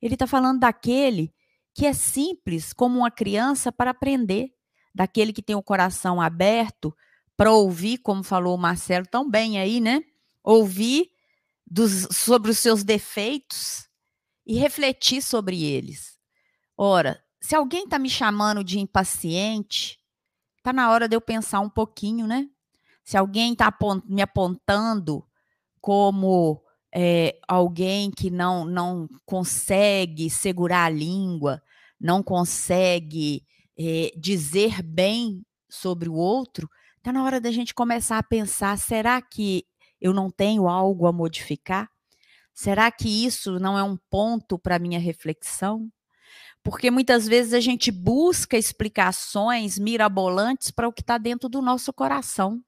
Ele está falando daquele que é simples como uma criança para aprender, daquele que tem o coração aberto para ouvir, como falou o Marcelo tão bem aí, né? ouvir dos, sobre os seus defeitos e refletir sobre eles. Ora, se alguém está me chamando de impaciente, está na hora de eu pensar um pouquinho, né? Se alguém está me apontando como é, alguém que não, não consegue segurar a língua, não consegue é, dizer bem sobre o outro, está na hora da gente começar a pensar: será que eu não tenho algo a modificar? Será que isso não é um ponto para minha reflexão? Porque muitas vezes a gente busca explicações mirabolantes para o que está dentro do nosso coração.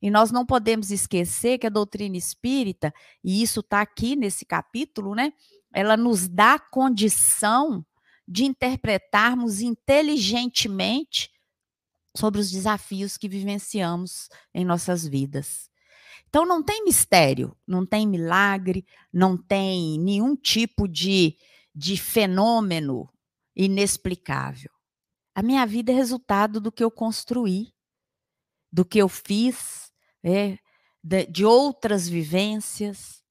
E nós não podemos esquecer que a doutrina espírita, e isso está aqui nesse capítulo, né? Ela nos dá condição de interpretarmos inteligentemente sobre os desafios que vivenciamos em nossas vidas. Então não tem mistério, não tem milagre, não tem nenhum tipo de, de fenômeno inexplicável. A minha vida é resultado do que eu construí, do que eu fiz, é, de, de outras vivências,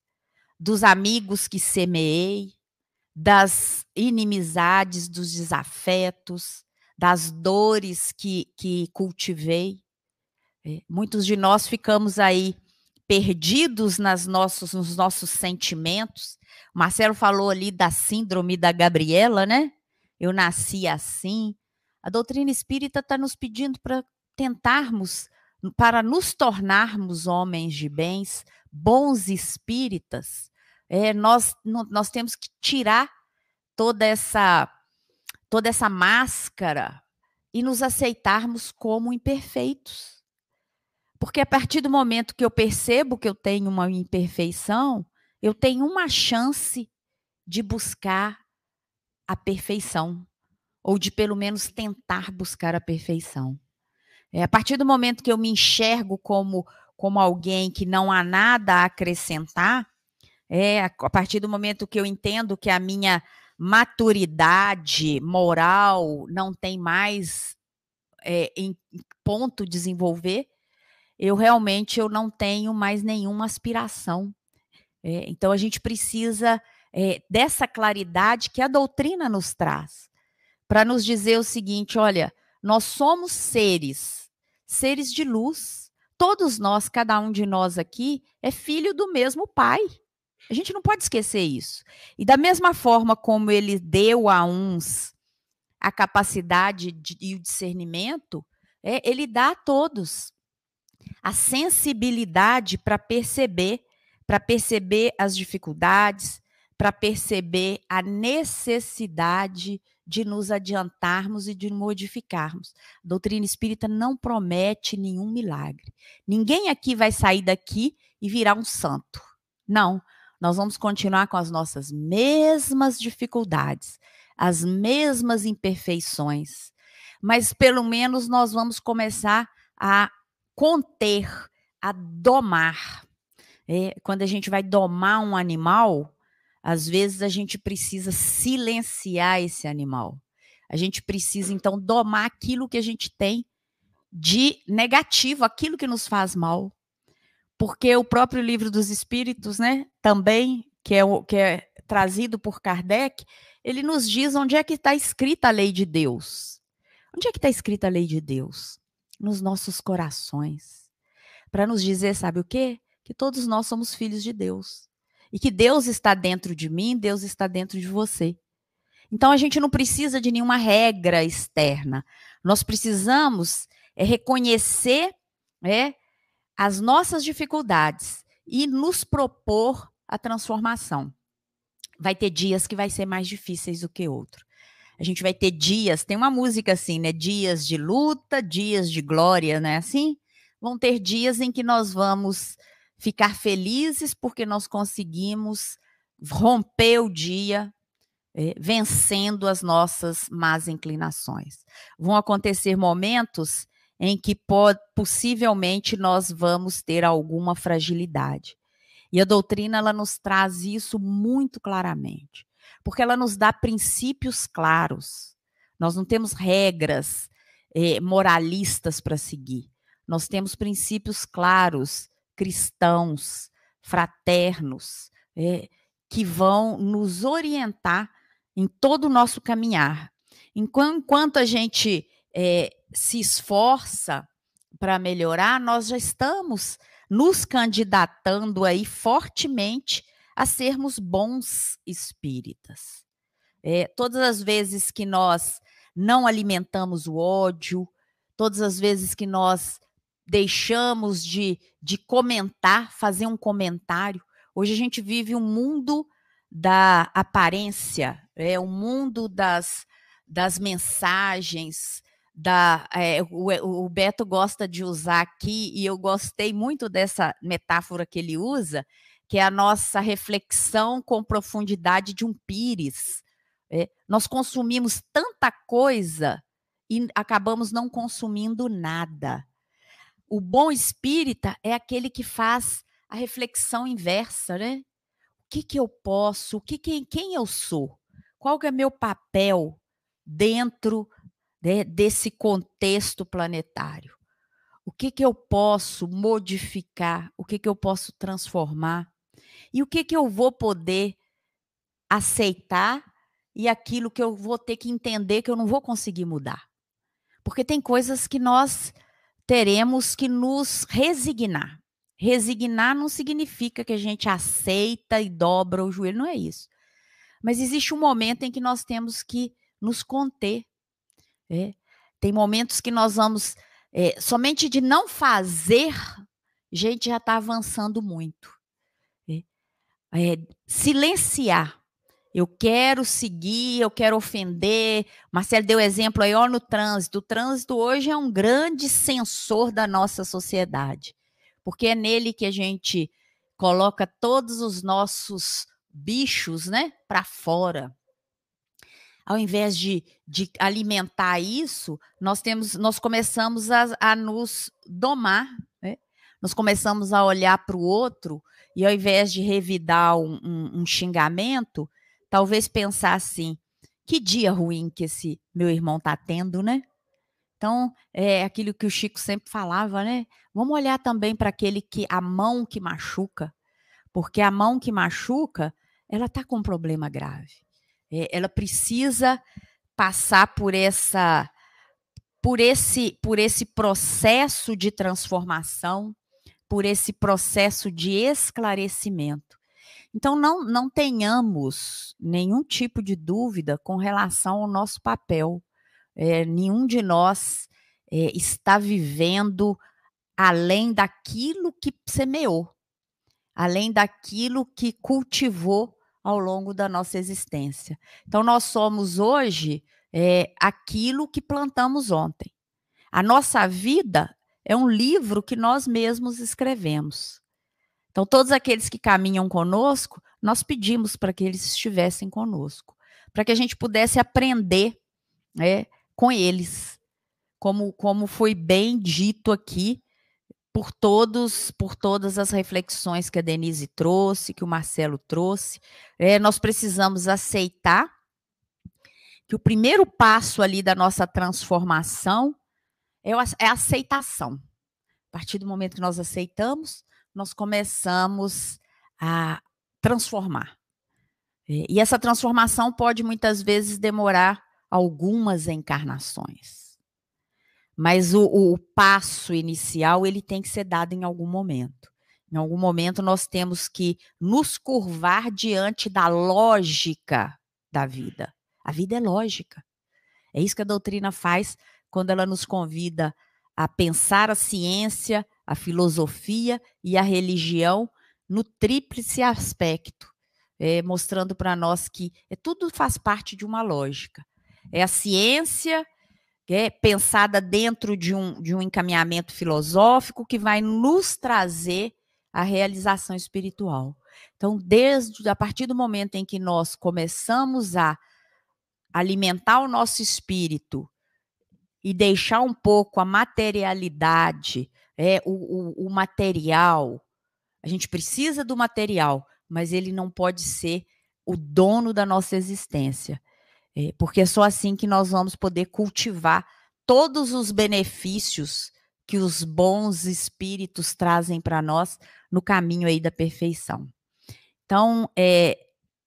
dos amigos que semeei, das inimizades, dos desafetos, das dores que, que cultivei. É, muitos de nós ficamos aí perdidos nas nossos, nos nossos sentimentos. O Marcelo falou ali da síndrome da Gabriela, né? Eu nasci assim. A doutrina espírita está nos pedindo para tentarmos, para nos tornarmos homens de bens, bons espíritas. É, nós, nós temos que tirar toda essa, toda essa máscara e nos aceitarmos como imperfeitos. Porque a partir do momento que eu percebo que eu tenho uma imperfeição, eu tenho uma chance de buscar a perfeição, ou de pelo menos tentar buscar a perfeição. É, a partir do momento que eu me enxergo como, como alguém que não há nada a acrescentar, é, a partir do momento que eu entendo que a minha maturidade moral não tem mais é, em ponto desenvolver, eu realmente eu não tenho mais nenhuma aspiração. É, então a gente precisa é, dessa claridade que a doutrina nos traz para nos dizer o seguinte: olha, nós somos seres, seres de luz. Todos nós, cada um de nós aqui, é filho do mesmo pai. A gente não pode esquecer isso. E da mesma forma como ele deu a uns a capacidade de, e o discernimento, é, ele dá a todos a sensibilidade para perceber, para perceber as dificuldades, para perceber a necessidade de nos adiantarmos e de modificarmos. A doutrina espírita não promete nenhum milagre. Ninguém aqui vai sair daqui e virar um santo. Não. Nós vamos continuar com as nossas mesmas dificuldades, as mesmas imperfeições, mas pelo menos nós vamos começar a conter, a domar. É, quando a gente vai domar um animal, às vezes a gente precisa silenciar esse animal. A gente precisa, então, domar aquilo que a gente tem de negativo, aquilo que nos faz mal. Porque o próprio livro dos Espíritos, né, também, que é, o, que é trazido por Kardec, ele nos diz onde é que está escrita a lei de Deus. Onde é que está escrita a lei de Deus? Nos nossos corações. Para nos dizer, sabe o quê? Que todos nós somos filhos de Deus. E que Deus está dentro de mim, Deus está dentro de você. Então a gente não precisa de nenhuma regra externa. Nós precisamos é, reconhecer é, as nossas dificuldades e nos propor a transformação. Vai ter dias que vai ser mais difíceis do que outro. A gente vai ter dias, tem uma música assim, né? Dias de luta, dias de glória, né? Assim, vão ter dias em que nós vamos ficar felizes porque nós conseguimos romper o dia é, vencendo as nossas más inclinações. Vão acontecer momentos em que pode, possivelmente nós vamos ter alguma fragilidade. E a doutrina ela nos traz isso muito claramente porque ela nos dá princípios claros. Nós não temos regras eh, moralistas para seguir. Nós temos princípios claros, cristãos, fraternos, eh, que vão nos orientar em todo o nosso caminhar. Enquanto a gente eh, se esforça para melhorar, nós já estamos nos candidatando aí fortemente a sermos bons espíritas. É, todas as vezes que nós não alimentamos o ódio, todas as vezes que nós deixamos de, de comentar, fazer um comentário. Hoje a gente vive um mundo da aparência, é um mundo das, das mensagens, da é, o, o, Beto gosta de usar aqui e eu gostei muito dessa metáfora que ele usa, que é a nossa reflexão com profundidade de um pires. É, nós consumimos tanta coisa e acabamos não consumindo nada. O bom espírita é aquele que faz a reflexão inversa, né? O que, que eu posso, o que, que quem eu sou? Qual que é meu papel dentro né, desse contexto planetário? O que, que eu posso modificar? O que, que eu posso transformar? E o que, que eu vou poder aceitar e aquilo que eu vou ter que entender que eu não vou conseguir mudar. Porque tem coisas que nós teremos que nos resignar. Resignar não significa que a gente aceita e dobra o joelho, não é isso. Mas existe um momento em que nós temos que nos conter. É. Tem momentos que nós vamos. É, somente de não fazer, a gente já está avançando muito é, silenciar. Eu quero seguir, eu quero ofender. Marcelo deu exemplo aí, ó, no trânsito. O trânsito hoje é um grande sensor da nossa sociedade, porque é nele que a gente coloca todos os nossos bichos, né, para fora. Ao invés de, de alimentar isso, nós temos, nós começamos a, a nos domar, né? Nós começamos a olhar para o outro e ao invés de revidar um, um, um xingamento, talvez pensar assim: que dia ruim que esse meu irmão está tendo, né? Então, é aquilo que o Chico sempre falava, né? Vamos olhar também para aquele que a mão que machuca, porque a mão que machuca, ela está com um problema grave. É, ela precisa passar por essa por esse por esse processo de transformação por esse processo de esclarecimento. Então, não, não tenhamos nenhum tipo de dúvida com relação ao nosso papel. É, nenhum de nós é, está vivendo além daquilo que semeou, além daquilo que cultivou ao longo da nossa existência. Então, nós somos hoje é, aquilo que plantamos ontem. A nossa vida é um livro que nós mesmos escrevemos. Então, todos aqueles que caminham conosco, nós pedimos para que eles estivessem conosco, para que a gente pudesse aprender né, com eles, como, como foi bem dito aqui por todos, por todas as reflexões que a Denise trouxe, que o Marcelo trouxe. É, nós precisamos aceitar que o primeiro passo ali da nossa transformação é, é a aceitação. A partir do momento que nós aceitamos, nós começamos a transformar. E essa transformação pode muitas vezes demorar algumas encarnações. Mas o, o, passo inicial ele tem que ser dado em algum momento. Em algum momento nós temos que nos curvar diante da lógica da vida. A vida é lógica. É isso que a doutrina faz quando ela nos convida a pensar a ciência, a filosofia e a religião no tríplice aspecto, é, mostrando para nós que é, tudo faz parte de uma lógica. É a ciência é, pensada dentro de um, de um encaminhamento filosófico que vai nos trazer a realização espiritual. Então, desde a partir do momento em que nós começamos a alimentar o nosso espírito e deixar um pouco a materialidade, é, o, o, o material. A gente precisa do material, mas ele não pode ser o dono da nossa existência. É, porque é só assim que nós vamos poder cultivar todos os benefícios que os bons espíritos trazem para nós no caminho aí da perfeição. Então, é,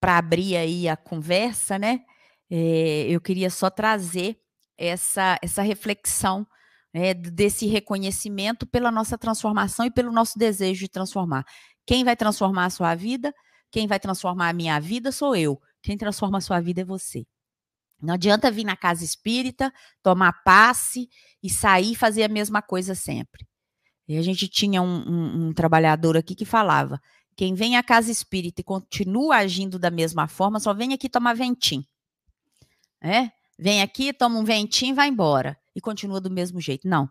para abrir aí a conversa, né, é, eu queria só trazer essa, essa reflexão né, desse reconhecimento pela nossa transformação e pelo nosso desejo de transformar. Quem vai transformar a sua vida? Quem vai transformar a minha vida sou eu. Quem transforma a sua vida é você. Não adianta vir na casa espírita, tomar passe e sair e fazer a mesma coisa sempre. E a gente tinha um, um, um trabalhador aqui que falava: quem vem à casa espírita e continua agindo da mesma forma, só vem aqui tomar ventinho. É? Vem aqui, toma um ventinho e vai embora. E continua do mesmo jeito. Não.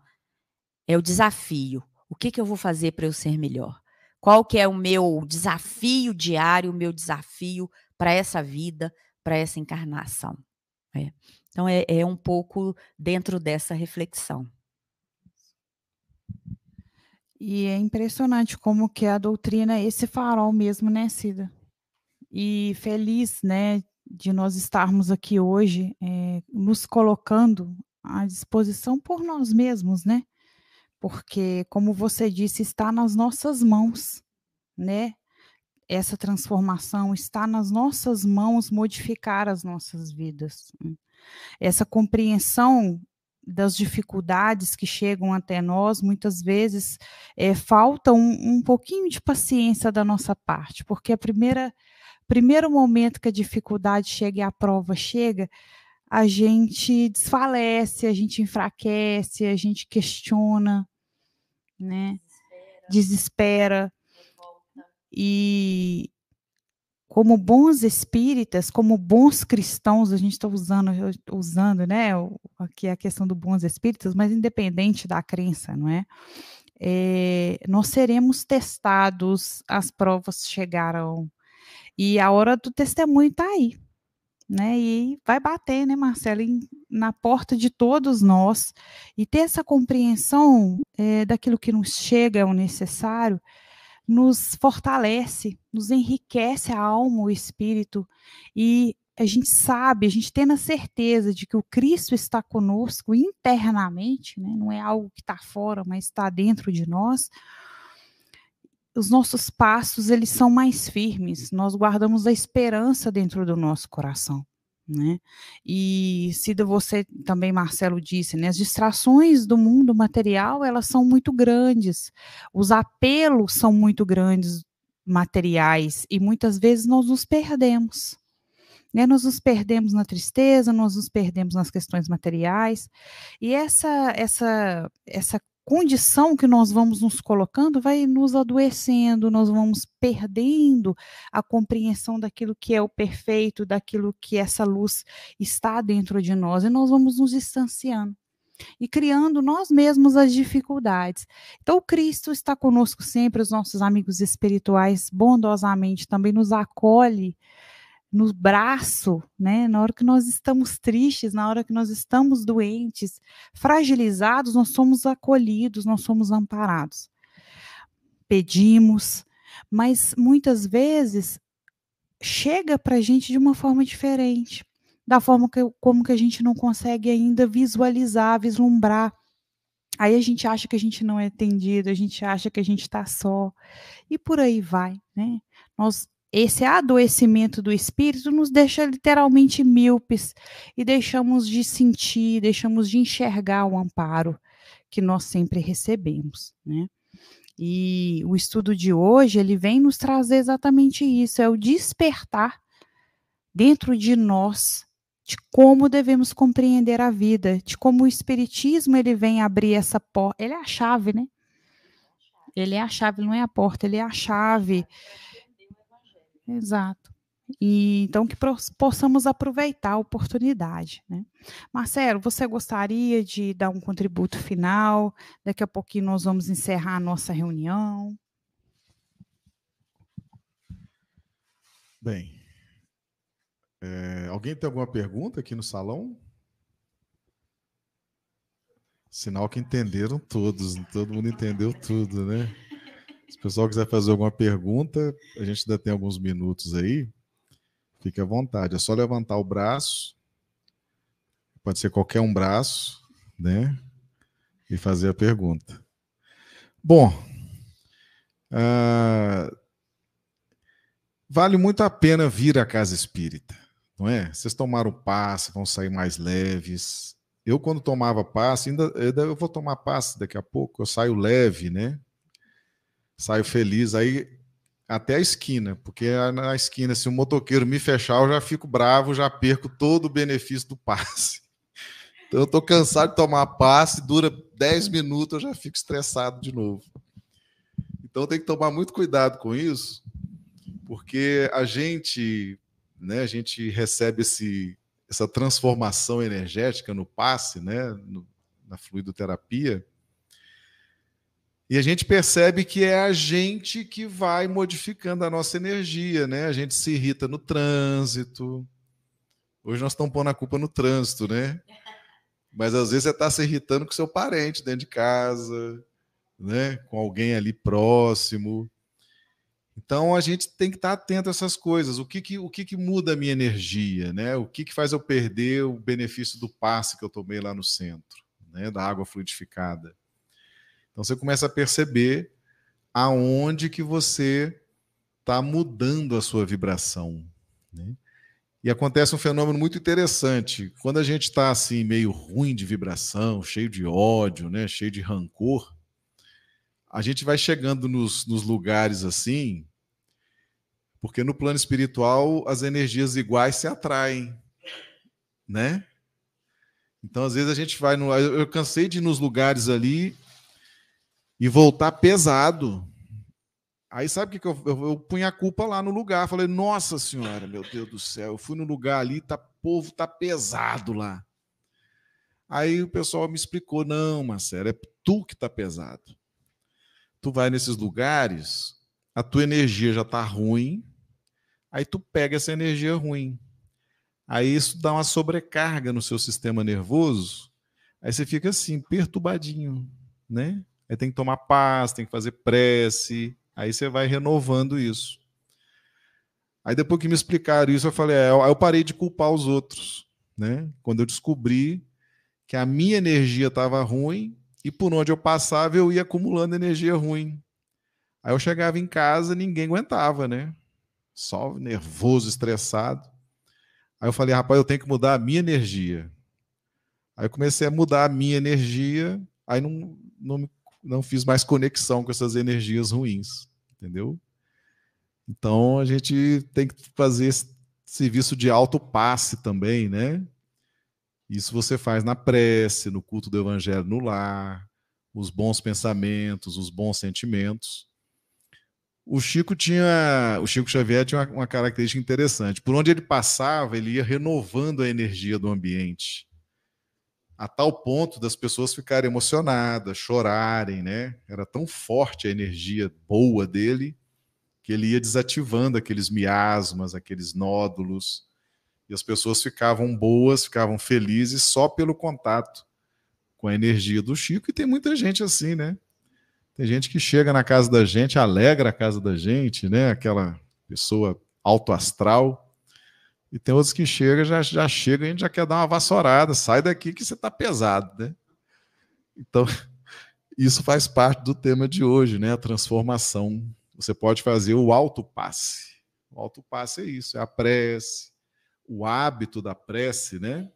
É o desafio. O que, que eu vou fazer para eu ser melhor? Qual que é o meu desafio diário, o meu desafio para essa vida, para essa encarnação? É. Então, é, é um pouco dentro dessa reflexão. E é impressionante como que a doutrina é esse farol mesmo, né, Cida? E feliz, né, de nós estarmos aqui hoje, é, nos colocando à disposição por nós mesmos, né? Porque, como você disse, está nas nossas mãos, né? Essa transformação está nas nossas mãos modificar as nossas vidas. Essa compreensão das dificuldades que chegam até nós, muitas vezes é, falta um, um pouquinho de paciência da nossa parte, porque a primeira primeiro momento que a dificuldade chega e a prova chega, a gente desfalece, a gente enfraquece, a gente questiona, né? Desespera. Desespera. E como bons espíritas, como bons cristãos, a gente está usando, usando, né, aqui a questão do bons espíritas, mas independente da crença, não é? é nós seremos testados, as provas chegarão, e a hora do testemunho está aí, né? E vai bater, né, Marcelo, em, na porta de todos nós e ter essa compreensão é, daquilo que nos chega é o necessário, nos fortalece, nos enriquece a alma, o espírito e a gente sabe, a gente tem a certeza de que o Cristo está conosco internamente, né? não é algo que está fora, mas está dentro de nós os nossos passos eles são mais firmes, nós guardamos a esperança dentro do nosso coração. Né? E se você também, Marcelo, disse, né, as distrações do mundo material elas são muito grandes, os apelos são muito grandes materiais e muitas vezes nós nos perdemos. Né? Nós nos perdemos na tristeza, nós nos perdemos nas questões materiais e essa essa essa condição que nós vamos nos colocando vai nos adoecendo, nós vamos perdendo a compreensão daquilo que é o perfeito, daquilo que essa luz está dentro de nós, e nós vamos nos distanciando e criando nós mesmos as dificuldades. Então, Cristo está conosco sempre, os nossos amigos espirituais bondosamente também nos acolhe no braço, né? Na hora que nós estamos tristes, na hora que nós estamos doentes, fragilizados, nós somos acolhidos, nós somos amparados. Pedimos, mas muitas vezes chega para a gente de uma forma diferente, da forma que, como que a gente não consegue ainda visualizar, vislumbrar. Aí a gente acha que a gente não é atendido, a gente acha que a gente está só, e por aí vai, né? Nós esse adoecimento do espírito nos deixa literalmente míopes e deixamos de sentir, deixamos de enxergar o amparo que nós sempre recebemos, né? E o estudo de hoje, ele vem nos trazer exatamente isso, é o despertar dentro de nós de como devemos compreender a vida, de como o espiritismo ele vem abrir essa porta, ele é a chave, né? Ele é a chave, não é a porta, ele é a chave Exato. E então que possamos aproveitar a oportunidade, né? Marcelo, você gostaria de dar um contributo final? Daqui a pouquinho nós vamos encerrar a nossa reunião. Bem, é, alguém tem alguma pergunta aqui no salão? Sinal que entenderam todos, todo mundo entendeu tudo, né? Se o pessoal quiser fazer alguma pergunta, a gente ainda tem alguns minutos aí. Fique à vontade. É só levantar o braço. Pode ser qualquer um braço, né? E fazer a pergunta. Bom, uh, vale muito a pena vir à casa espírita, não é? Vocês tomaram passe, vão sair mais leves. Eu, quando tomava passe, ainda, eu vou tomar passe daqui a pouco, eu saio leve, né? Saio feliz aí até a esquina, porque na esquina, se o motoqueiro me fechar, eu já fico bravo, já perco todo o benefício do passe. <laughs> Então eu estou cansado de tomar passe, dura 10 minutos, eu já fico estressado de novo. Então tem que tomar muito cuidado com isso, porque a gente, né, a gente recebe esse, essa transformação energética no passe, né, no, na fluidoterapia, e a gente percebe que é a gente que vai modificando a nossa energia, né? A gente se irrita no trânsito. Hoje nós estamos pondo a culpa no trânsito, né? Mas às vezes você está se irritando com seu parente dentro de casa, né? Com alguém ali próximo. Então a gente tem que estar atento a essas coisas. O que, que, o que, que muda a minha energia, né? O que, que faz eu perder o benefício do passe que eu tomei lá no centro, né? Da água fluidificada. Então você começa a perceber aonde que você está mudando a sua vibração. Né? E acontece um fenômeno muito interessante. Quando a gente está assim, meio ruim de vibração, cheio de ódio, né? cheio de rancor, a gente vai chegando nos, nos lugares assim, porque no plano espiritual as energias iguais se atraem, né? Então, às vezes a gente vai no. Eu cansei de ir nos lugares ali e voltar pesado. Aí sabe o que, eu, eu, eu a culpa lá no lugar. Falei, nossa senhora, meu Deus do céu, eu fui no lugar ali, tá povo tá pesado lá. Aí o pessoal me explicou, não, Marcelo, é tu que tá pesado. Tu vai nesses lugares, a tua energia já tá ruim, aí tu pega essa energia ruim. Aí isso dá uma sobrecarga no seu sistema nervoso, aí você fica assim, perturbadinho, né? Aí tem que tomar paz, tem que fazer prece. Aí você vai renovando isso. Aí depois que me explicaram isso, eu falei, é, eu parei de culpar os outros, né? Quando eu descobri que a minha energia estava ruim e por onde eu passava eu ia acumulando energia ruim. Aí eu chegava em casa, ninguém aguentava, né? Só nervoso, estressado. Aí eu falei, rapaz, eu tenho que mudar a minha energia. Aí eu comecei a mudar a minha energia, aí não, não me não fiz mais conexão com essas energias ruins, entendeu? Então a gente tem que fazer esse serviço de alto passe também, né? Isso você faz na prece, no culto do evangelho no lar, os bons pensamentos, os bons sentimentos. O Chico tinha, o Chico Xavier tinha uma, uma, característica interessante. Por onde ele passava, ele ia renovando a energia do ambiente, a tal ponto das pessoas ficarem emocionadas, chorarem, né? Era tão forte a energia boa dele que ele ia desativando aqueles miasmas, aqueles nódulos, e as pessoas ficavam boas, ficavam felizes só pelo contato com a energia do Chico. E tem muita gente assim, né? Tem gente que chega na casa da gente, alegra a casa da gente, né? Aquela pessoa alto astral. E tem outros que chegam, já, já e a gente já quer dar uma vassourada. Sai daqui que você está pesado, né? Então, <laughs> isso faz parte do tema de hoje, né? A transformação. Você pode fazer o alto passe. O alto passe é isso, é a prece, o hábito da prece, né?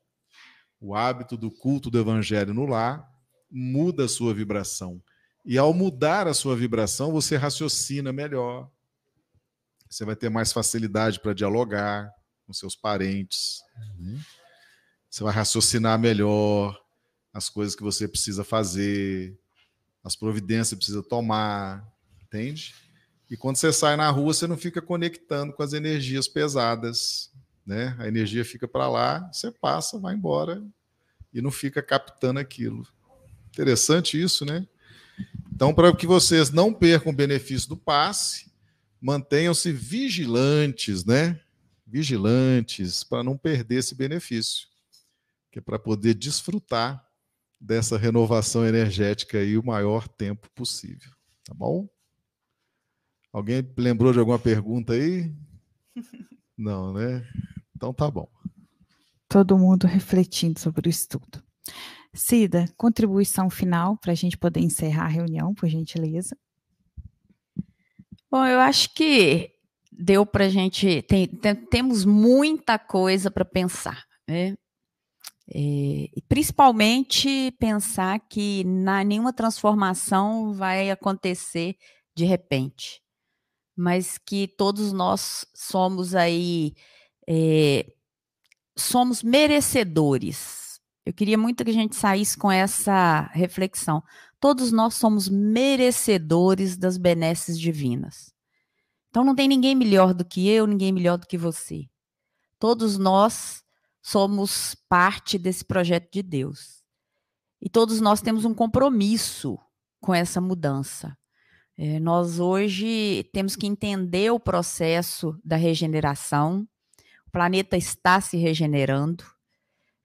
O hábito do culto do evangelho no lar muda a sua vibração. E ao mudar a sua vibração, você raciocina melhor. Você vai ter mais facilidade para dialogar com seus parentes. Uhum. Você vai raciocinar melhor as coisas que você precisa fazer, as providências que precisa tomar, entende? E quando você sai na rua, você não fica conectando com as energias pesadas, né? A energia fica para lá, você passa, vai embora e não fica captando aquilo. Interessante isso, né? Então, para que vocês não percam o benefício do passe, mantenham-se vigilantes, né? Vigilantes para não perder esse benefício, que é para poder desfrutar dessa renovação energética aí o maior tempo possível, tá bom? Alguém lembrou de alguma pergunta aí? <laughs> Não, né? Então tá bom. Todo mundo refletindo sobre o estudo. Cida, contribuição final para a gente poder encerrar a reunião, por gentileza. Bom, eu acho que deu para gente. Tem, tem, temos muita coisa para pensar, né? É, principalmente pensar que na, nenhuma transformação vai acontecer de repente, mas que todos nós somos aí, é, somos merecedores eu queria muito que a gente saísse com essa reflexão. Todos nós somos merecedores das benesses divinas. Então não tem ninguém melhor do que eu, ninguém melhor do que você. Todos nós somos parte desse projeto de Deus. E todos nós temos um compromisso com essa mudança. É, nós hoje temos que entender o processo da regeneração. O planeta está se regenerando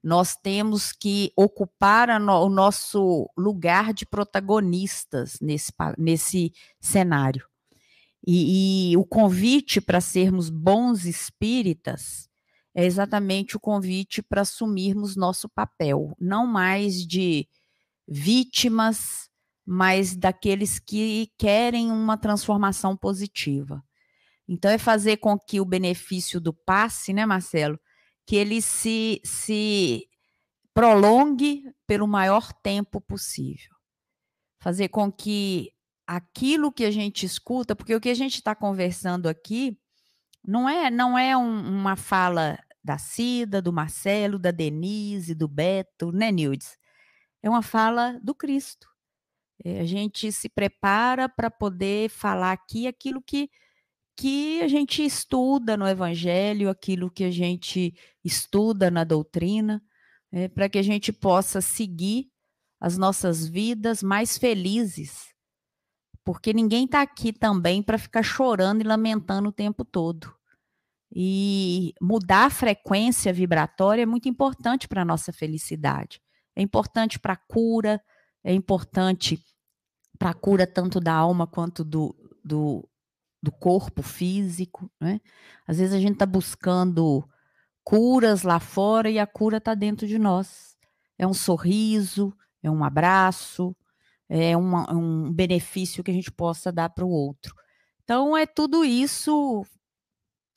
nós temos que ocupar no, o nosso lugar de protagonistas nesse, nesse cenário. E, e o convite para sermos bons espíritas é exatamente o convite para assumirmos nosso papel, não mais de vítimas, mas daqueles que querem uma transformação positiva. Então, é fazer com que o benefício do passe, né, Marcelo, que ele se, se prolongue pelo maior tempo possível. Fazer com que aquilo que a gente escuta, porque o que a gente está conversando aqui não é, não é um, uma fala da Cida, do Marcelo, da Denise, do Beto, né, Nildes? É uma fala do Cristo. É, a gente se prepara para poder falar aqui aquilo que que a gente estuda no Evangelho, aquilo que a gente estuda na doutrina, é, para que a gente possa seguir as nossas vidas mais felizes. Porque ninguém está aqui também para ficar chorando e lamentando o tempo todo. E mudar a frequência vibratória é muito importante para a nossa felicidade. É importante para a cura, é importante para a cura tanto da alma quanto do, do, do corpo físico, né? Às vezes a gente está buscando curas lá fora e a cura está dentro de nós. É um sorriso, é um abraço, é uma, um benefício que a gente possa dar para o outro. Então é tudo isso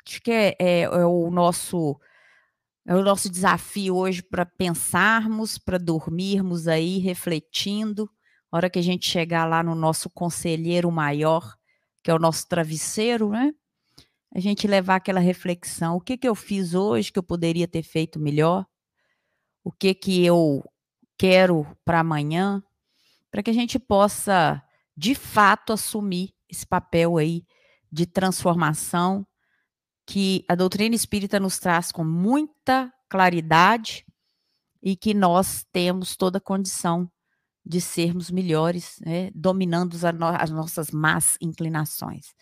acho que é, é, é o nosso é o nosso desafio hoje para pensarmos, para dormirmos aí refletindo. A hora que a gente chegar lá no nosso conselheiro maior, que é o nosso travesseiro, né? A gente levar aquela reflexão: o que, que eu fiz hoje que eu poderia ter feito melhor? O que, que eu quero para amanhã? Para que a gente possa, de fato, assumir esse papel aí de transformação que a doutrina espírita nos traz com muita claridade e que nós temos toda a condição de sermos melhores, né, dominando as nossas más inclinações.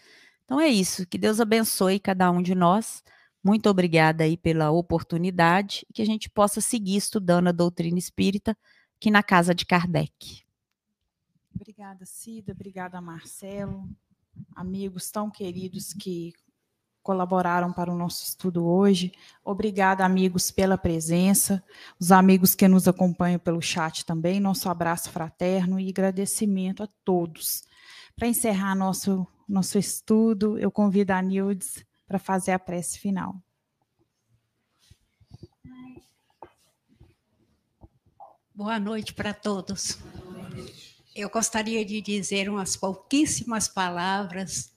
Então é isso, que Deus abençoe cada um de nós. Muito obrigada aí pela oportunidade e que a gente possa seguir estudando a doutrina espírita aqui na casa de Kardec. Obrigada, Cida, obrigada, Marcelo, amigos tão queridos que colaboraram para o nosso estudo hoje. Obrigada, amigos, pela presença, os amigos que nos acompanham pelo chat também, nosso abraço fraterno e agradecimento a todos. Para encerrar nosso, nosso estudo, eu convido a Nildes para fazer a prece final. Boa noite para todos. Eu gostaria de dizer umas pouquíssimas palavras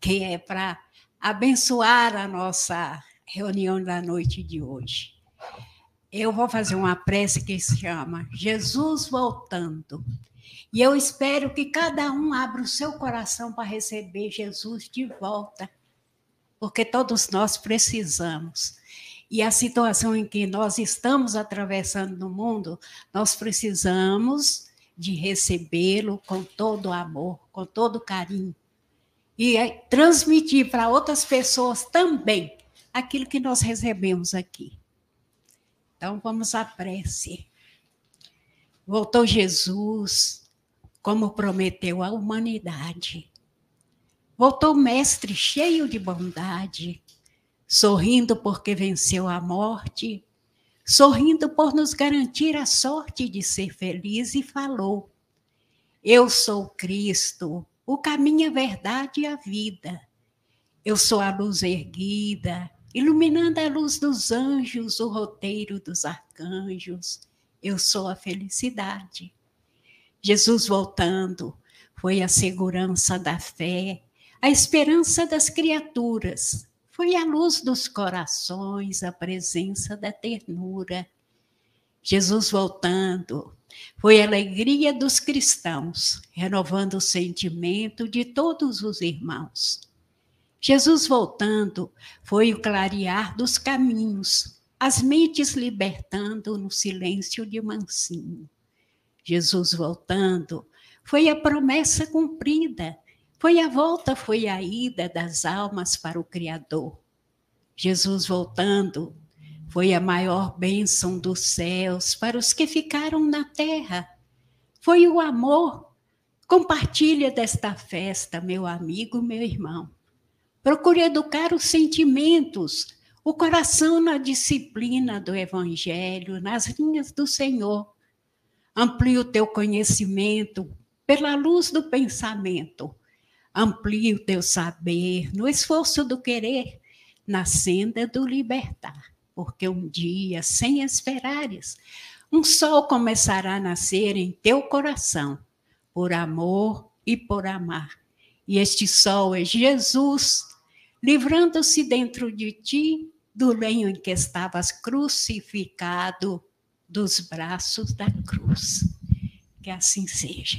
que é para abençoar a nossa reunião da noite de hoje. Eu vou fazer uma prece que se chama Jesus voltando. E eu espero que cada um abra o seu coração para receber Jesus de volta, porque todos nós precisamos. E a situação em que nós estamos atravessando no mundo, nós precisamos de recebê-lo com todo amor, com todo carinho, e é transmitir para outras pessoas também aquilo que nós recebemos aqui. Então vamos à prece. Voltou Jesus, como prometeu a humanidade. Voltou mestre cheio de bondade, sorrindo porque venceu a morte, sorrindo por nos garantir a sorte de ser feliz e falou: Eu sou Cristo, o caminho, a verdade e a vida. Eu sou a luz erguida, iluminando a luz dos anjos, o roteiro dos arcanjos. Eu sou a felicidade. Jesus voltando foi a segurança da fé, a esperança das criaturas, foi a luz dos corações, a presença da ternura. Jesus voltando foi a alegria dos cristãos, renovando o sentimento de todos os irmãos. Jesus voltando foi o clarear dos caminhos, as mentes libertando no silêncio de mansinho. Jesus voltando foi a promessa cumprida, foi a volta, foi a ida das almas para o Criador. Jesus voltando foi a maior bênção dos céus para os que ficaram na terra. Foi o amor. Compartilha desta festa, meu amigo, meu irmão. Procure educar os sentimentos, o coração na disciplina do Evangelho, nas linhas do Senhor. Amplie o teu conhecimento pela luz do pensamento. Amplie o teu saber no esforço do querer, na senda do libertar porque um dia, sem esperares, um sol começará a nascer em teu coração, por amor e por amar. E este sol é Jesus, livrando-se dentro de ti do lenho em que estavas crucificado, dos braços da cruz. Que assim seja.